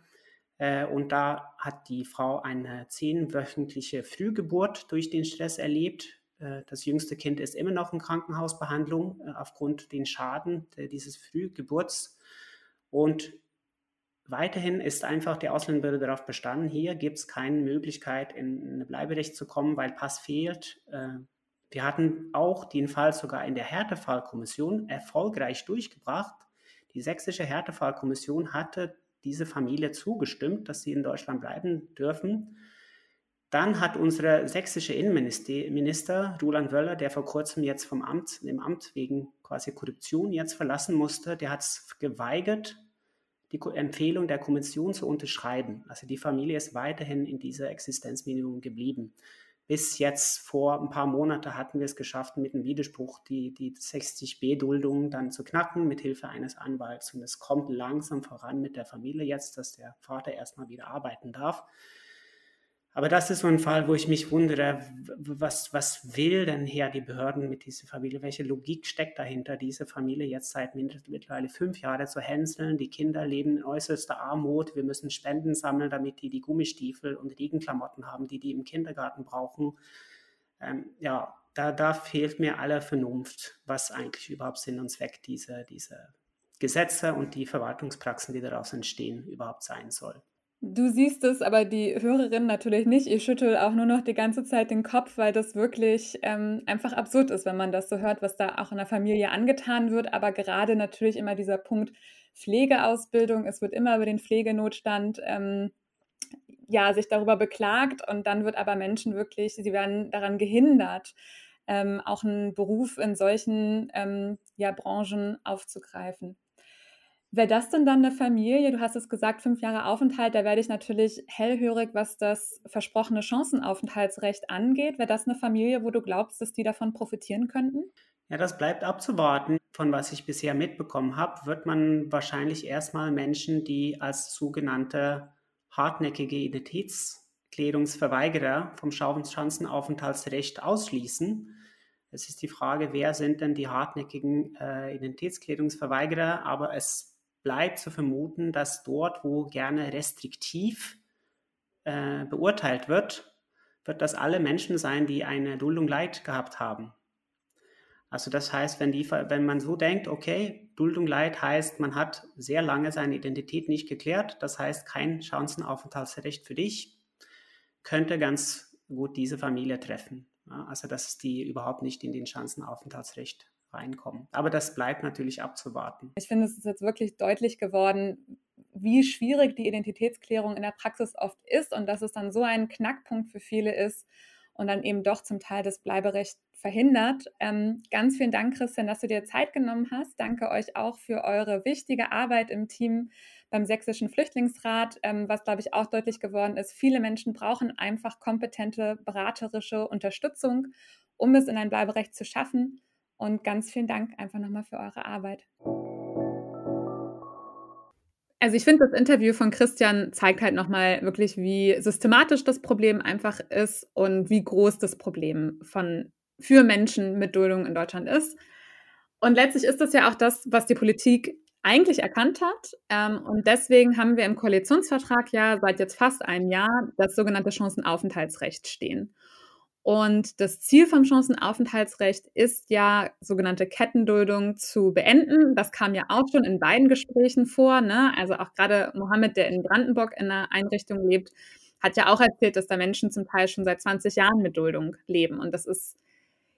Äh, und da hat die Frau eine zehnwöchentliche Frühgeburt durch den Stress erlebt. Äh, das jüngste Kind ist immer noch in Krankenhausbehandlung äh, aufgrund den Schaden dieses Frühgeburts. Und Weiterhin ist einfach die Ausländerbehörde darauf bestanden, hier gibt es keine Möglichkeit, in eine Bleiberecht zu kommen, weil Pass fehlt. Äh, wir hatten auch den Fall sogar in der Härtefallkommission erfolgreich durchgebracht. Die sächsische Härtefallkommission hatte diese Familie zugestimmt, dass sie in Deutschland bleiben dürfen. Dann hat unsere sächsische Innenminister Roland Wöller, der vor kurzem jetzt vom Amt, im Amt wegen quasi Korruption jetzt verlassen musste, der hat es geweigert, die Empfehlung der Kommission zu unterschreiben. Also die Familie ist weiterhin in dieser Existenzminimum geblieben. Bis jetzt vor ein paar Monaten hatten wir es geschafft, mit einem Widerspruch die, die 60b-Duldung dann zu knacken, mit Hilfe eines Anwalts. Und es kommt langsam voran mit der Familie jetzt, dass der Vater erstmal wieder arbeiten darf. Aber das ist so ein Fall, wo ich mich wundere, was, was will denn her die Behörden mit dieser Familie? Welche Logik steckt dahinter, diese Familie jetzt seit mittlerweile fünf Jahren zu hänseln? Die Kinder leben in äußerster Armut. Wir müssen Spenden sammeln, damit die die Gummistiefel und Regenklamotten haben, die die im Kindergarten brauchen. Ähm, ja, da, da fehlt mir alle Vernunft, was eigentlich überhaupt Sinn und Zweck dieser, dieser Gesetze und die Verwaltungspraxen, die daraus entstehen, überhaupt sein soll. Du siehst es, aber die Hörerin natürlich nicht. Ich schüttel auch nur noch die ganze Zeit den Kopf, weil das wirklich ähm, einfach absurd ist, wenn man das so hört, was da auch in der Familie angetan wird. Aber gerade natürlich immer dieser Punkt Pflegeausbildung. Es wird immer über den Pflegenotstand ähm, ja, sich darüber beklagt und dann wird aber Menschen wirklich, sie werden daran gehindert, ähm, auch einen Beruf in solchen ähm, ja, Branchen aufzugreifen. Wäre das denn dann eine Familie? Du hast es gesagt, fünf Jahre Aufenthalt. Da werde ich natürlich hellhörig, was das versprochene Chancenaufenthaltsrecht angeht. Wäre das eine Familie, wo du glaubst, dass die davon profitieren könnten? Ja, das bleibt abzuwarten. Von was ich bisher mitbekommen habe, wird man wahrscheinlich erstmal Menschen, die als sogenannte hartnäckige Identitätsklärungsverweigerer vom Schanzenaufenthaltsrecht ausschließen. Es ist die Frage, wer sind denn die hartnäckigen äh, Identitätsklärungsverweigerer, aber es bleibt zu vermuten, dass dort, wo gerne restriktiv äh, beurteilt wird, wird das alle Menschen sein, die eine Duldung Leid gehabt haben. Also das heißt, wenn, die, wenn man so denkt, okay, Duldung Leid heißt, man hat sehr lange seine Identität nicht geklärt, das heißt kein Chancenaufenthaltsrecht für dich, könnte ganz gut diese Familie treffen. Also dass die überhaupt nicht in den Chancenaufenthaltsrecht reinkommen. Aber das bleibt natürlich abzuwarten. Ich finde, es ist jetzt wirklich deutlich geworden, wie schwierig die Identitätsklärung in der Praxis oft ist und dass es dann so ein Knackpunkt für viele ist und dann eben doch zum Teil das Bleiberecht verhindert. Ähm, ganz vielen Dank, Christian, dass du dir Zeit genommen hast. Danke euch auch für eure wichtige Arbeit im Team beim Sächsischen Flüchtlingsrat, ähm, was, glaube ich, auch deutlich geworden ist. Viele Menschen brauchen einfach kompetente beraterische Unterstützung, um es in ein Bleiberecht zu schaffen. Und ganz vielen Dank einfach nochmal für eure Arbeit. Also ich finde, das Interview von Christian zeigt halt nochmal wirklich, wie systematisch das Problem einfach ist und wie groß das Problem von für Menschen mit Duldung in Deutschland ist. Und letztlich ist das ja auch das, was die Politik eigentlich erkannt hat. Ähm, und deswegen haben wir im Koalitionsvertrag ja seit jetzt fast einem Jahr das sogenannte Chancenaufenthaltsrecht stehen. Und das Ziel vom Chancenaufenthaltsrecht ist ja, sogenannte Kettenduldung zu beenden. Das kam ja auch schon in beiden Gesprächen vor. Ne? Also auch gerade Mohammed, der in Brandenburg in einer Einrichtung lebt, hat ja auch erzählt, dass da Menschen zum Teil schon seit 20 Jahren mit Duldung leben. Und das ist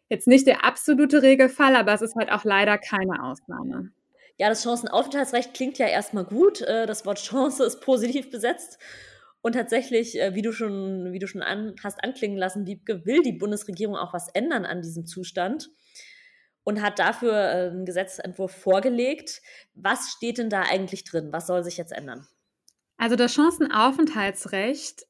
jetzt nicht der absolute Regelfall, aber es ist halt auch leider keine Ausnahme. Ja, das Chancenaufenthaltsrecht klingt ja erstmal gut. Äh, das Wort Chance ist positiv besetzt. Und tatsächlich, äh, wie du schon, wie du schon an, hast anklingen lassen, Wiebke, will die Bundesregierung auch was ändern an diesem Zustand und hat dafür äh, einen Gesetzentwurf vorgelegt. Was steht denn da eigentlich drin? Was soll sich jetzt ändern? Also das Chancenaufenthaltsrecht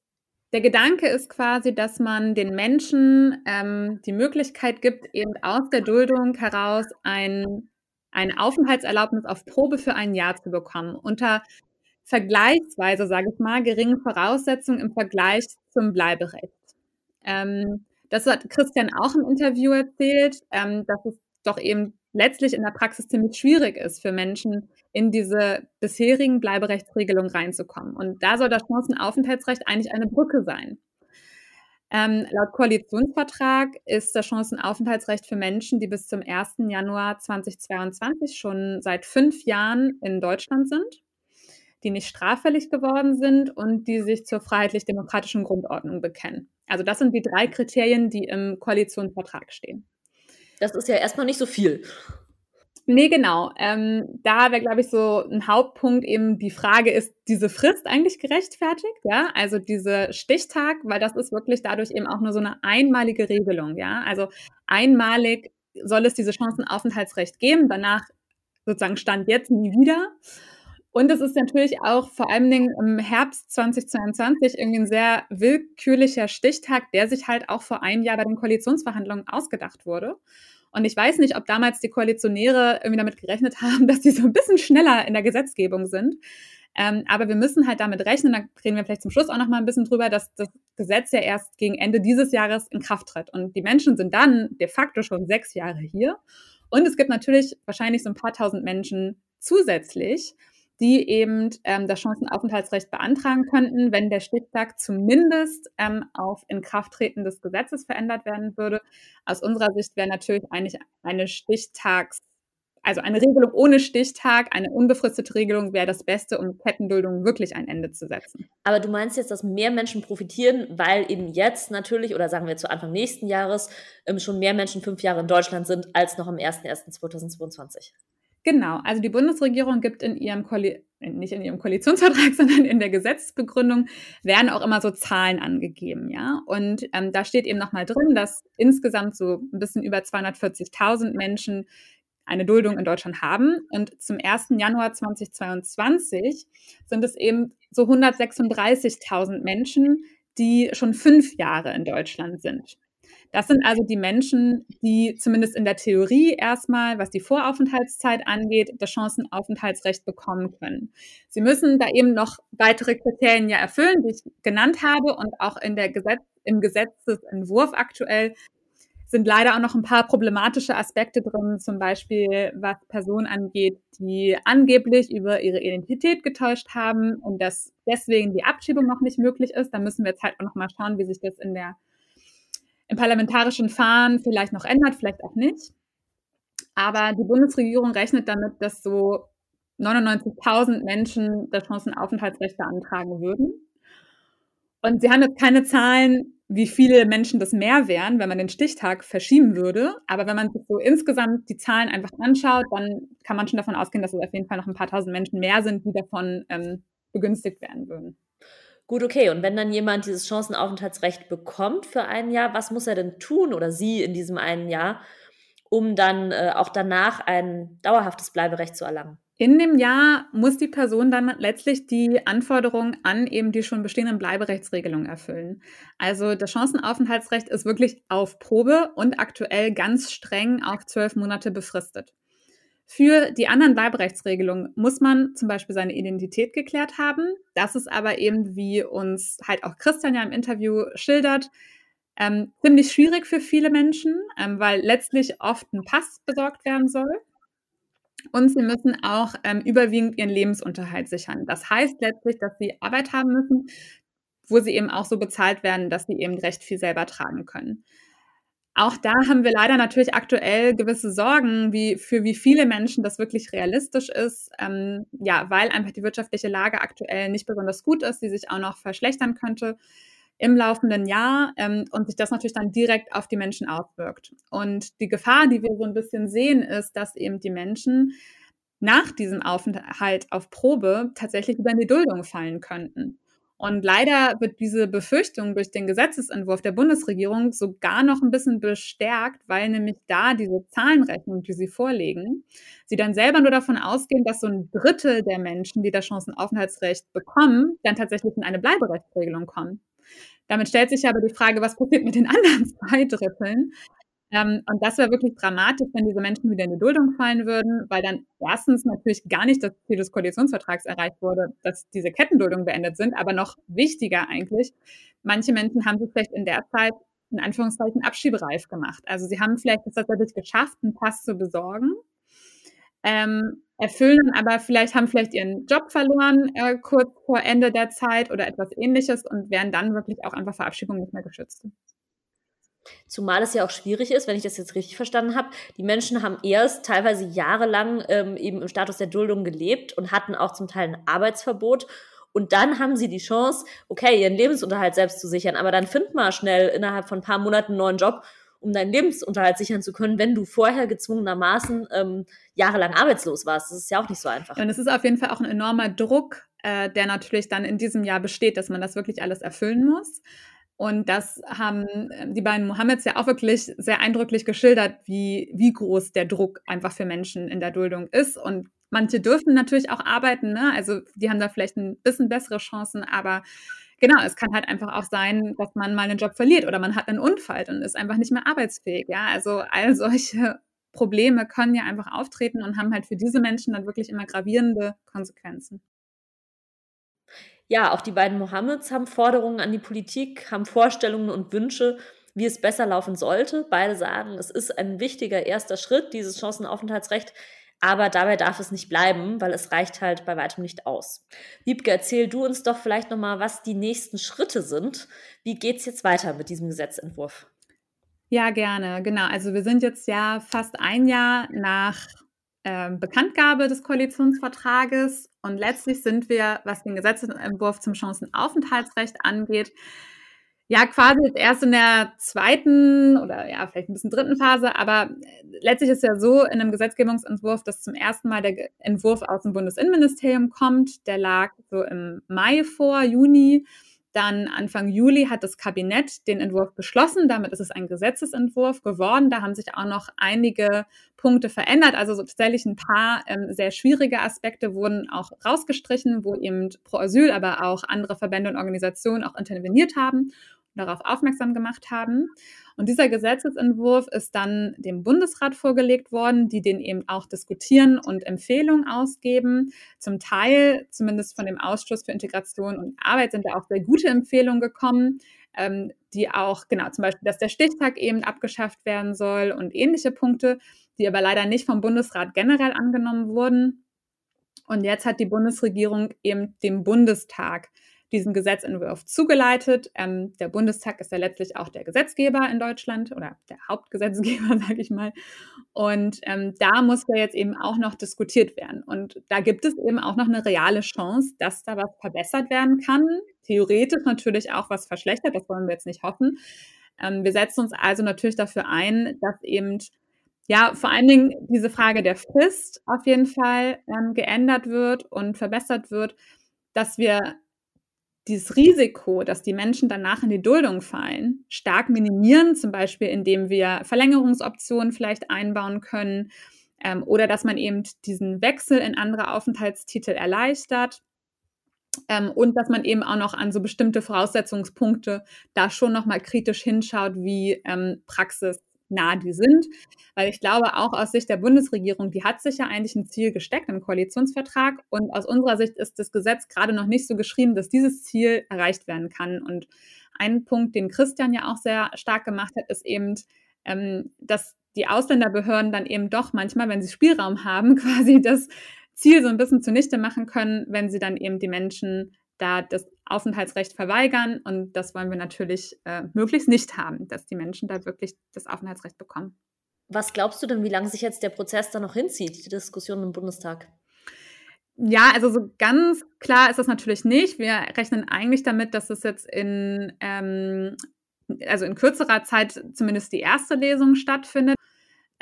der Gedanke ist quasi, dass man den Menschen ähm, die Möglichkeit gibt, eben aus der Duldung heraus ein, eine Aufenthaltserlaubnis auf Probe für ein Jahr zu bekommen. Unter vergleichsweise, sage ich mal, geringen Voraussetzungen im Vergleich zum Bleiberecht. Ähm, das hat Christian auch im Interview erzählt, ähm, dass es doch eben letztlich in der Praxis ziemlich schwierig ist für Menschen, in diese bisherigen Bleiberechtsregelungen reinzukommen. Und da soll das Chancenaufenthaltsrecht eigentlich eine Brücke sein. Ähm, laut Koalitionsvertrag ist das Chancenaufenthaltsrecht für Menschen, die bis zum 1. Januar 2022 schon seit fünf Jahren in Deutschland sind, die nicht straffällig geworden sind und die sich zur freiheitlich-demokratischen Grundordnung bekennen. Also das sind die drei Kriterien, die im Koalitionsvertrag stehen. Das ist ja erstmal nicht so viel. Nee, genau. Ähm, da wäre, glaube ich, so ein Hauptpunkt eben die Frage, ist diese Frist eigentlich gerechtfertigt? Ja, also diese Stichtag, weil das ist wirklich dadurch eben auch nur so eine einmalige Regelung. Ja, also einmalig soll es diese Chancenaufenthaltsrecht geben, danach sozusagen Stand jetzt nie wieder. Und es ist natürlich auch vor allen Dingen im Herbst 2022 irgendwie ein sehr willkürlicher Stichtag, der sich halt auch vor einem Jahr bei den Koalitionsverhandlungen ausgedacht wurde. Und ich weiß nicht, ob damals die Koalitionäre irgendwie damit gerechnet haben, dass sie so ein bisschen schneller in der Gesetzgebung sind. Ähm, aber wir müssen halt damit rechnen, da reden wir vielleicht zum Schluss auch noch mal ein bisschen drüber, dass das Gesetz ja erst gegen Ende dieses Jahres in Kraft tritt. Und die Menschen sind dann de facto schon sechs Jahre hier. Und es gibt natürlich wahrscheinlich so ein paar tausend Menschen zusätzlich, die eben ähm, das Chancenaufenthaltsrecht beantragen könnten, wenn der Stichtag zumindest ähm, auf Inkrafttreten des Gesetzes verändert werden würde. Aus unserer Sicht wäre natürlich eigentlich eine Stichtags, also eine Regelung ohne Stichtag, eine unbefristete Regelung wäre das Beste, um Kettenduldung wirklich ein Ende zu setzen. Aber du meinst jetzt, dass mehr Menschen profitieren, weil eben jetzt natürlich, oder sagen wir zu Anfang nächsten Jahres, ähm, schon mehr Menschen fünf Jahre in Deutschland sind, als noch am 01.01.2022? Genau, also die Bundesregierung gibt in ihrem Koali nicht in ihrem Koalitionsvertrag, sondern in der Gesetzesbegründung werden auch immer so Zahlen angegeben, ja. Und ähm, da steht eben nochmal drin, dass insgesamt so ein bisschen über 240.000 Menschen eine Duldung in Deutschland haben. Und zum 1. Januar 2022 sind es eben so 136.000 Menschen, die schon fünf Jahre in Deutschland sind. Das sind also die Menschen, die zumindest in der Theorie erstmal, was die Voraufenthaltszeit angeht, das Chancenaufenthaltsrecht bekommen können. Sie müssen da eben noch weitere Kriterien ja erfüllen, die ich genannt habe und auch in der Gesetz, im Gesetzesentwurf aktuell sind leider auch noch ein paar problematische Aspekte drin, zum Beispiel was Personen angeht, die angeblich über ihre Identität getäuscht haben und dass deswegen die Abschiebung noch nicht möglich ist. Da müssen wir jetzt halt auch noch mal schauen, wie sich das in der, im parlamentarischen Fahren vielleicht noch ändert, vielleicht auch nicht. Aber die Bundesregierung rechnet damit, dass so 99.000 Menschen das Chancenaufenthaltsrecht beantragen würden. Und sie haben jetzt keine Zahlen, wie viele Menschen das mehr wären, wenn man den Stichtag verschieben würde. Aber wenn man sich so insgesamt die Zahlen einfach anschaut, dann kann man schon davon ausgehen, dass es auf jeden Fall noch ein paar tausend Menschen mehr sind, die davon ähm, begünstigt werden würden. Gut, okay. Und wenn dann jemand dieses Chancenaufenthaltsrecht bekommt für ein Jahr, was muss er denn tun oder sie in diesem einen Jahr, um dann äh, auch danach ein dauerhaftes Bleiberecht zu erlangen? In dem Jahr muss die Person dann letztlich die Anforderungen an eben die schon bestehenden Bleiberechtsregelungen erfüllen. Also das Chancenaufenthaltsrecht ist wirklich auf Probe und aktuell ganz streng auf zwölf Monate befristet. Für die anderen Bleiberechtsregelungen muss man zum Beispiel seine Identität geklärt haben. Das ist aber eben, wie uns halt auch Christian ja im Interview schildert, ähm, ziemlich schwierig für viele Menschen, ähm, weil letztlich oft ein Pass besorgt werden soll. Und sie müssen auch ähm, überwiegend ihren Lebensunterhalt sichern. Das heißt letztlich, dass sie Arbeit haben müssen, wo sie eben auch so bezahlt werden, dass sie eben recht viel selber tragen können. Auch da haben wir leider natürlich aktuell gewisse Sorgen, wie für wie viele Menschen das wirklich realistisch ist. Ähm, ja, weil einfach die wirtschaftliche Lage aktuell nicht besonders gut ist, die sich auch noch verschlechtern könnte im laufenden Jahr ähm, und sich das natürlich dann direkt auf die Menschen auswirkt. Und die Gefahr, die wir so ein bisschen sehen, ist, dass eben die Menschen nach diesem Aufenthalt auf Probe tatsächlich über in die Duldung fallen könnten. Und leider wird diese Befürchtung durch den Gesetzesentwurf der Bundesregierung sogar noch ein bisschen bestärkt, weil nämlich da diese Zahlenrechnung, die sie vorlegen, sie dann selber nur davon ausgehen, dass so ein Drittel der Menschen, die das Chancenaufenthaltsrecht bekommen, dann tatsächlich in eine Bleiberechtsregelung kommen. Damit stellt sich aber die Frage, was passiert mit den anderen zwei Dritteln? Ähm, und das wäre wirklich dramatisch, wenn diese Menschen wieder in die Duldung fallen würden, weil dann erstens natürlich gar nicht das Ziel des Koalitionsvertrags erreicht wurde, dass diese Kettenduldungen beendet sind, aber noch wichtiger eigentlich, manche Menschen haben sich vielleicht in der Zeit in Anführungszeichen abschiebereif gemacht. Also sie haben vielleicht es tatsächlich geschafft, einen Pass zu besorgen, ähm, erfüllen, aber vielleicht haben vielleicht ihren Job verloren äh, kurz vor Ende der Zeit oder etwas ähnliches und werden dann wirklich auch einfach Verabschiedung nicht mehr geschützt. Zumal es ja auch schwierig ist, wenn ich das jetzt richtig verstanden habe. Die Menschen haben erst teilweise jahrelang ähm, eben im Status der Duldung gelebt und hatten auch zum Teil ein Arbeitsverbot. Und dann haben sie die Chance, okay, ihren Lebensunterhalt selbst zu sichern. Aber dann find mal schnell innerhalb von ein paar Monaten einen neuen Job um deinen Lebensunterhalt sichern zu können, wenn du vorher gezwungenermaßen ähm, jahrelang arbeitslos warst. Das ist ja auch nicht so einfach. Und es ist auf jeden Fall auch ein enormer Druck, äh, der natürlich dann in diesem Jahr besteht, dass man das wirklich alles erfüllen muss. Und das haben ähm, die beiden Mohammeds ja auch wirklich sehr eindrücklich geschildert, wie, wie groß der Druck einfach für Menschen in der Duldung ist. Und manche dürfen natürlich auch arbeiten, ne? also die haben da vielleicht ein bisschen bessere Chancen, aber genau, es kann halt einfach auch sein, dass man mal einen Job verliert oder man hat einen Unfall und ist einfach nicht mehr arbeitsfähig. Ja, also all solche Probleme können ja einfach auftreten und haben halt für diese Menschen dann wirklich immer gravierende Konsequenzen. Ja, auch die beiden Mohammeds haben Forderungen an die Politik, haben Vorstellungen und Wünsche, wie es besser laufen sollte. Beide sagen, es ist ein wichtiger erster Schritt, dieses Chancenaufenthaltsrecht aber dabei darf es nicht bleiben, weil es reicht halt bei weitem nicht aus. Wiebke, erzähl du uns doch vielleicht nochmal, was die nächsten Schritte sind. Wie geht es jetzt weiter mit diesem Gesetzentwurf? Ja, gerne. Genau. Also wir sind jetzt ja fast ein Jahr nach äh, Bekanntgabe des Koalitionsvertrages und letztlich sind wir, was den Gesetzentwurf zum Chancenaufenthaltsrecht angeht, ja, quasi jetzt erst in der zweiten oder ja, vielleicht ein bisschen dritten Phase, aber letztlich ist ja so in einem Gesetzgebungsentwurf, dass zum ersten Mal der Entwurf aus dem Bundesinnenministerium kommt. Der lag so im Mai vor, Juni. Dann Anfang Juli hat das Kabinett den Entwurf beschlossen. Damit ist es ein Gesetzesentwurf geworden. Da haben sich auch noch einige Punkte verändert. Also so tatsächlich ein paar ähm, sehr schwierige Aspekte wurden auch rausgestrichen, wo eben Pro Asyl, aber auch andere Verbände und Organisationen auch interveniert haben darauf aufmerksam gemacht haben. Und dieser Gesetzesentwurf ist dann dem Bundesrat vorgelegt worden, die den eben auch diskutieren und Empfehlungen ausgeben. Zum Teil, zumindest von dem Ausschuss für Integration und Arbeit, sind da auch sehr gute Empfehlungen gekommen, ähm, die auch, genau, zum Beispiel, dass der Stichtag eben abgeschafft werden soll und ähnliche Punkte, die aber leider nicht vom Bundesrat generell angenommen wurden. Und jetzt hat die Bundesregierung eben dem Bundestag diesen Gesetzentwurf zugeleitet. Ähm, der Bundestag ist ja letztlich auch der Gesetzgeber in Deutschland oder der Hauptgesetzgeber, sage ich mal. Und ähm, da muss ja jetzt eben auch noch diskutiert werden. Und da gibt es eben auch noch eine reale Chance, dass da was verbessert werden kann. Theoretisch natürlich auch was verschlechtert, das wollen wir jetzt nicht hoffen. Ähm, wir setzen uns also natürlich dafür ein, dass eben ja, vor allen Dingen diese Frage der Frist auf jeden Fall ähm, geändert wird und verbessert wird, dass wir dieses Risiko, dass die Menschen danach in die Duldung fallen, stark minimieren, zum Beispiel indem wir Verlängerungsoptionen vielleicht einbauen können ähm, oder dass man eben diesen Wechsel in andere Aufenthaltstitel erleichtert. Ähm, und dass man eben auch noch an so bestimmte Voraussetzungspunkte da schon nochmal kritisch hinschaut, wie ähm, Praxis nah die sind. Weil ich glaube, auch aus Sicht der Bundesregierung, die hat sich ja eigentlich ein Ziel gesteckt im Koalitionsvertrag. Und aus unserer Sicht ist das Gesetz gerade noch nicht so geschrieben, dass dieses Ziel erreicht werden kann. Und ein Punkt, den Christian ja auch sehr stark gemacht hat, ist eben, ähm, dass die Ausländerbehörden dann eben doch manchmal, wenn sie Spielraum haben, quasi das Ziel so ein bisschen zunichte machen können, wenn sie dann eben die Menschen da das Aufenthaltsrecht verweigern. Und das wollen wir natürlich äh, möglichst nicht haben, dass die Menschen da wirklich das Aufenthaltsrecht bekommen. Was glaubst du denn, wie lange sich jetzt der Prozess da noch hinzieht, die Diskussion im Bundestag? Ja, also so ganz klar ist das natürlich nicht. Wir rechnen eigentlich damit, dass es jetzt in, ähm, also in kürzerer Zeit zumindest die erste Lesung stattfindet.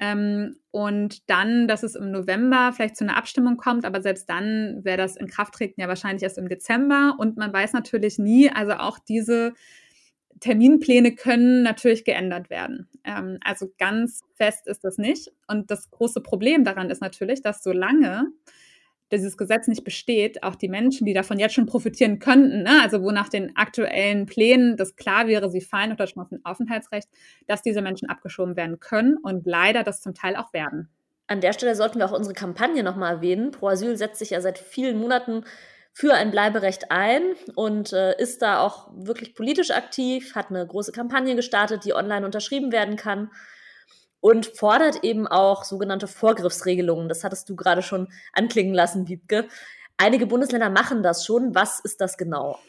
Ähm, und dann, dass es im November vielleicht zu einer Abstimmung kommt, aber selbst dann wäre das in Kraft treten ja wahrscheinlich erst im Dezember. Und man weiß natürlich nie, also auch diese Terminpläne können natürlich geändert werden. Ähm, also ganz fest ist das nicht. Und das große Problem daran ist natürlich, dass solange dieses Gesetz nicht besteht, auch die Menschen, die davon jetzt schon profitieren könnten, ne, also wo nach den aktuellen Plänen das klar wäre, sie fallen unter das Aufenthaltsrecht, dass diese Menschen abgeschoben werden können und leider das zum Teil auch werden. An der Stelle sollten wir auch unsere Kampagne nochmal erwähnen. Pro Asyl setzt sich ja seit vielen Monaten für ein Bleiberecht ein und äh, ist da auch wirklich politisch aktiv, hat eine große Kampagne gestartet, die online unterschrieben werden kann und fordert eben auch sogenannte Vorgriffsregelungen. Das hattest du gerade schon anklingen lassen, Wiebke. Einige Bundesländer machen das schon. Was ist das genau?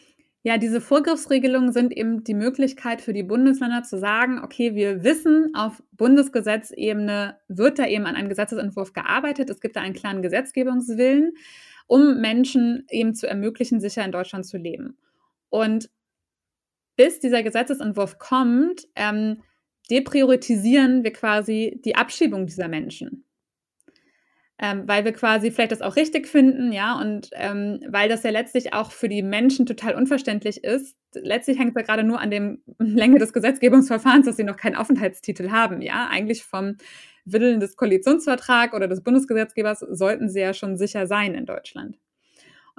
Ja, diese Vorgriffsregelungen sind eben die Möglichkeit für die Bundesländer zu sagen, okay, wir wissen, auf Bundesgesetzebene wird da eben an einem Gesetzesentwurf gearbeitet. Es gibt da einen klaren Gesetzgebungswillen, um Menschen eben zu ermöglichen, sicher in Deutschland zu leben. Und bis dieser Gesetzesentwurf kommt, ähm, depriorisieren wir quasi die Abschiebung dieser Menschen. Ähm, weil wir quasi vielleicht das auch richtig finden, ja, und ähm, weil das ja letztlich auch für die Menschen total unverständlich ist. Letztlich hängt es ja gerade nur an der Länge des Gesetzgebungsverfahrens, dass sie noch keinen Aufenthaltstitel haben, ja. Eigentlich vom Willen des Koalitionsvertrags oder des Bundesgesetzgebers sollten sie ja schon sicher sein in Deutschland.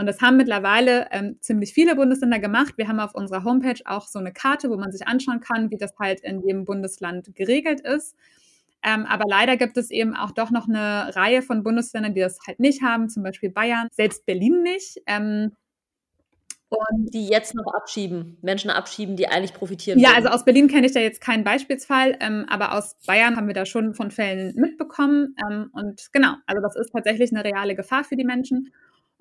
Und das haben mittlerweile ähm, ziemlich viele Bundesländer gemacht. Wir haben auf unserer Homepage auch so eine Karte, wo man sich anschauen kann, wie das halt in jedem Bundesland geregelt ist. Ähm, aber leider gibt es eben auch doch noch eine Reihe von Bundesländern, die das halt nicht haben, zum Beispiel Bayern, selbst Berlin nicht. Ähm, und die jetzt noch abschieben, Menschen abschieben, die eigentlich profitieren. Ja, würden. also aus Berlin kenne ich da jetzt keinen Beispielsfall, ähm, aber aus Bayern haben wir da schon von Fällen mitbekommen. Ähm, und genau, also das ist tatsächlich eine reale Gefahr für die Menschen.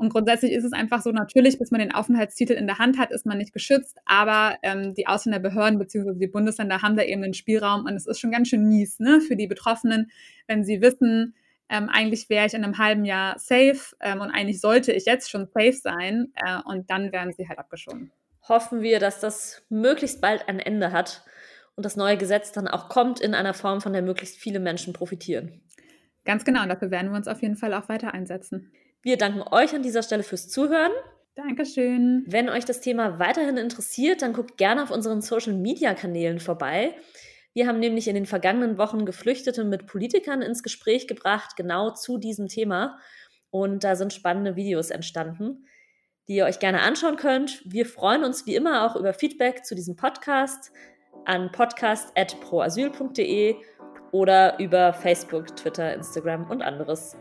Und grundsätzlich ist es einfach so, natürlich, bis man den Aufenthaltstitel in der Hand hat, ist man nicht geschützt, aber ähm, die Ausländerbehörden bzw. die Bundesländer haben da eben einen Spielraum und es ist schon ganz schön mies ne, für die Betroffenen, wenn sie wissen, ähm, eigentlich wäre ich in einem halben Jahr safe ähm, und eigentlich sollte ich jetzt schon safe sein äh, und dann werden sie halt abgeschoben. Hoffen wir, dass das möglichst bald ein Ende hat und das neue Gesetz dann auch kommt in einer Form, von der möglichst viele Menschen profitieren. Ganz genau, und dafür werden wir uns auf jeden Fall auch weiter einsetzen. Wir danken euch an dieser Stelle fürs Zuhören. Dankeschön. Wenn euch das Thema weiterhin interessiert, dann guckt gerne auf unseren Social-Media-Kanälen vorbei. Wir haben nämlich in den vergangenen Wochen Geflüchtete mit Politikern ins Gespräch gebracht, genau zu diesem Thema. Und da sind spannende Videos entstanden. die ihr euch gerne anschauen könnt. Wir freuen uns wie immer auch über Feedback zu diesem Podcast an podcast.proasyl.de oder über Facebook, Twitter, Instagram und anderes.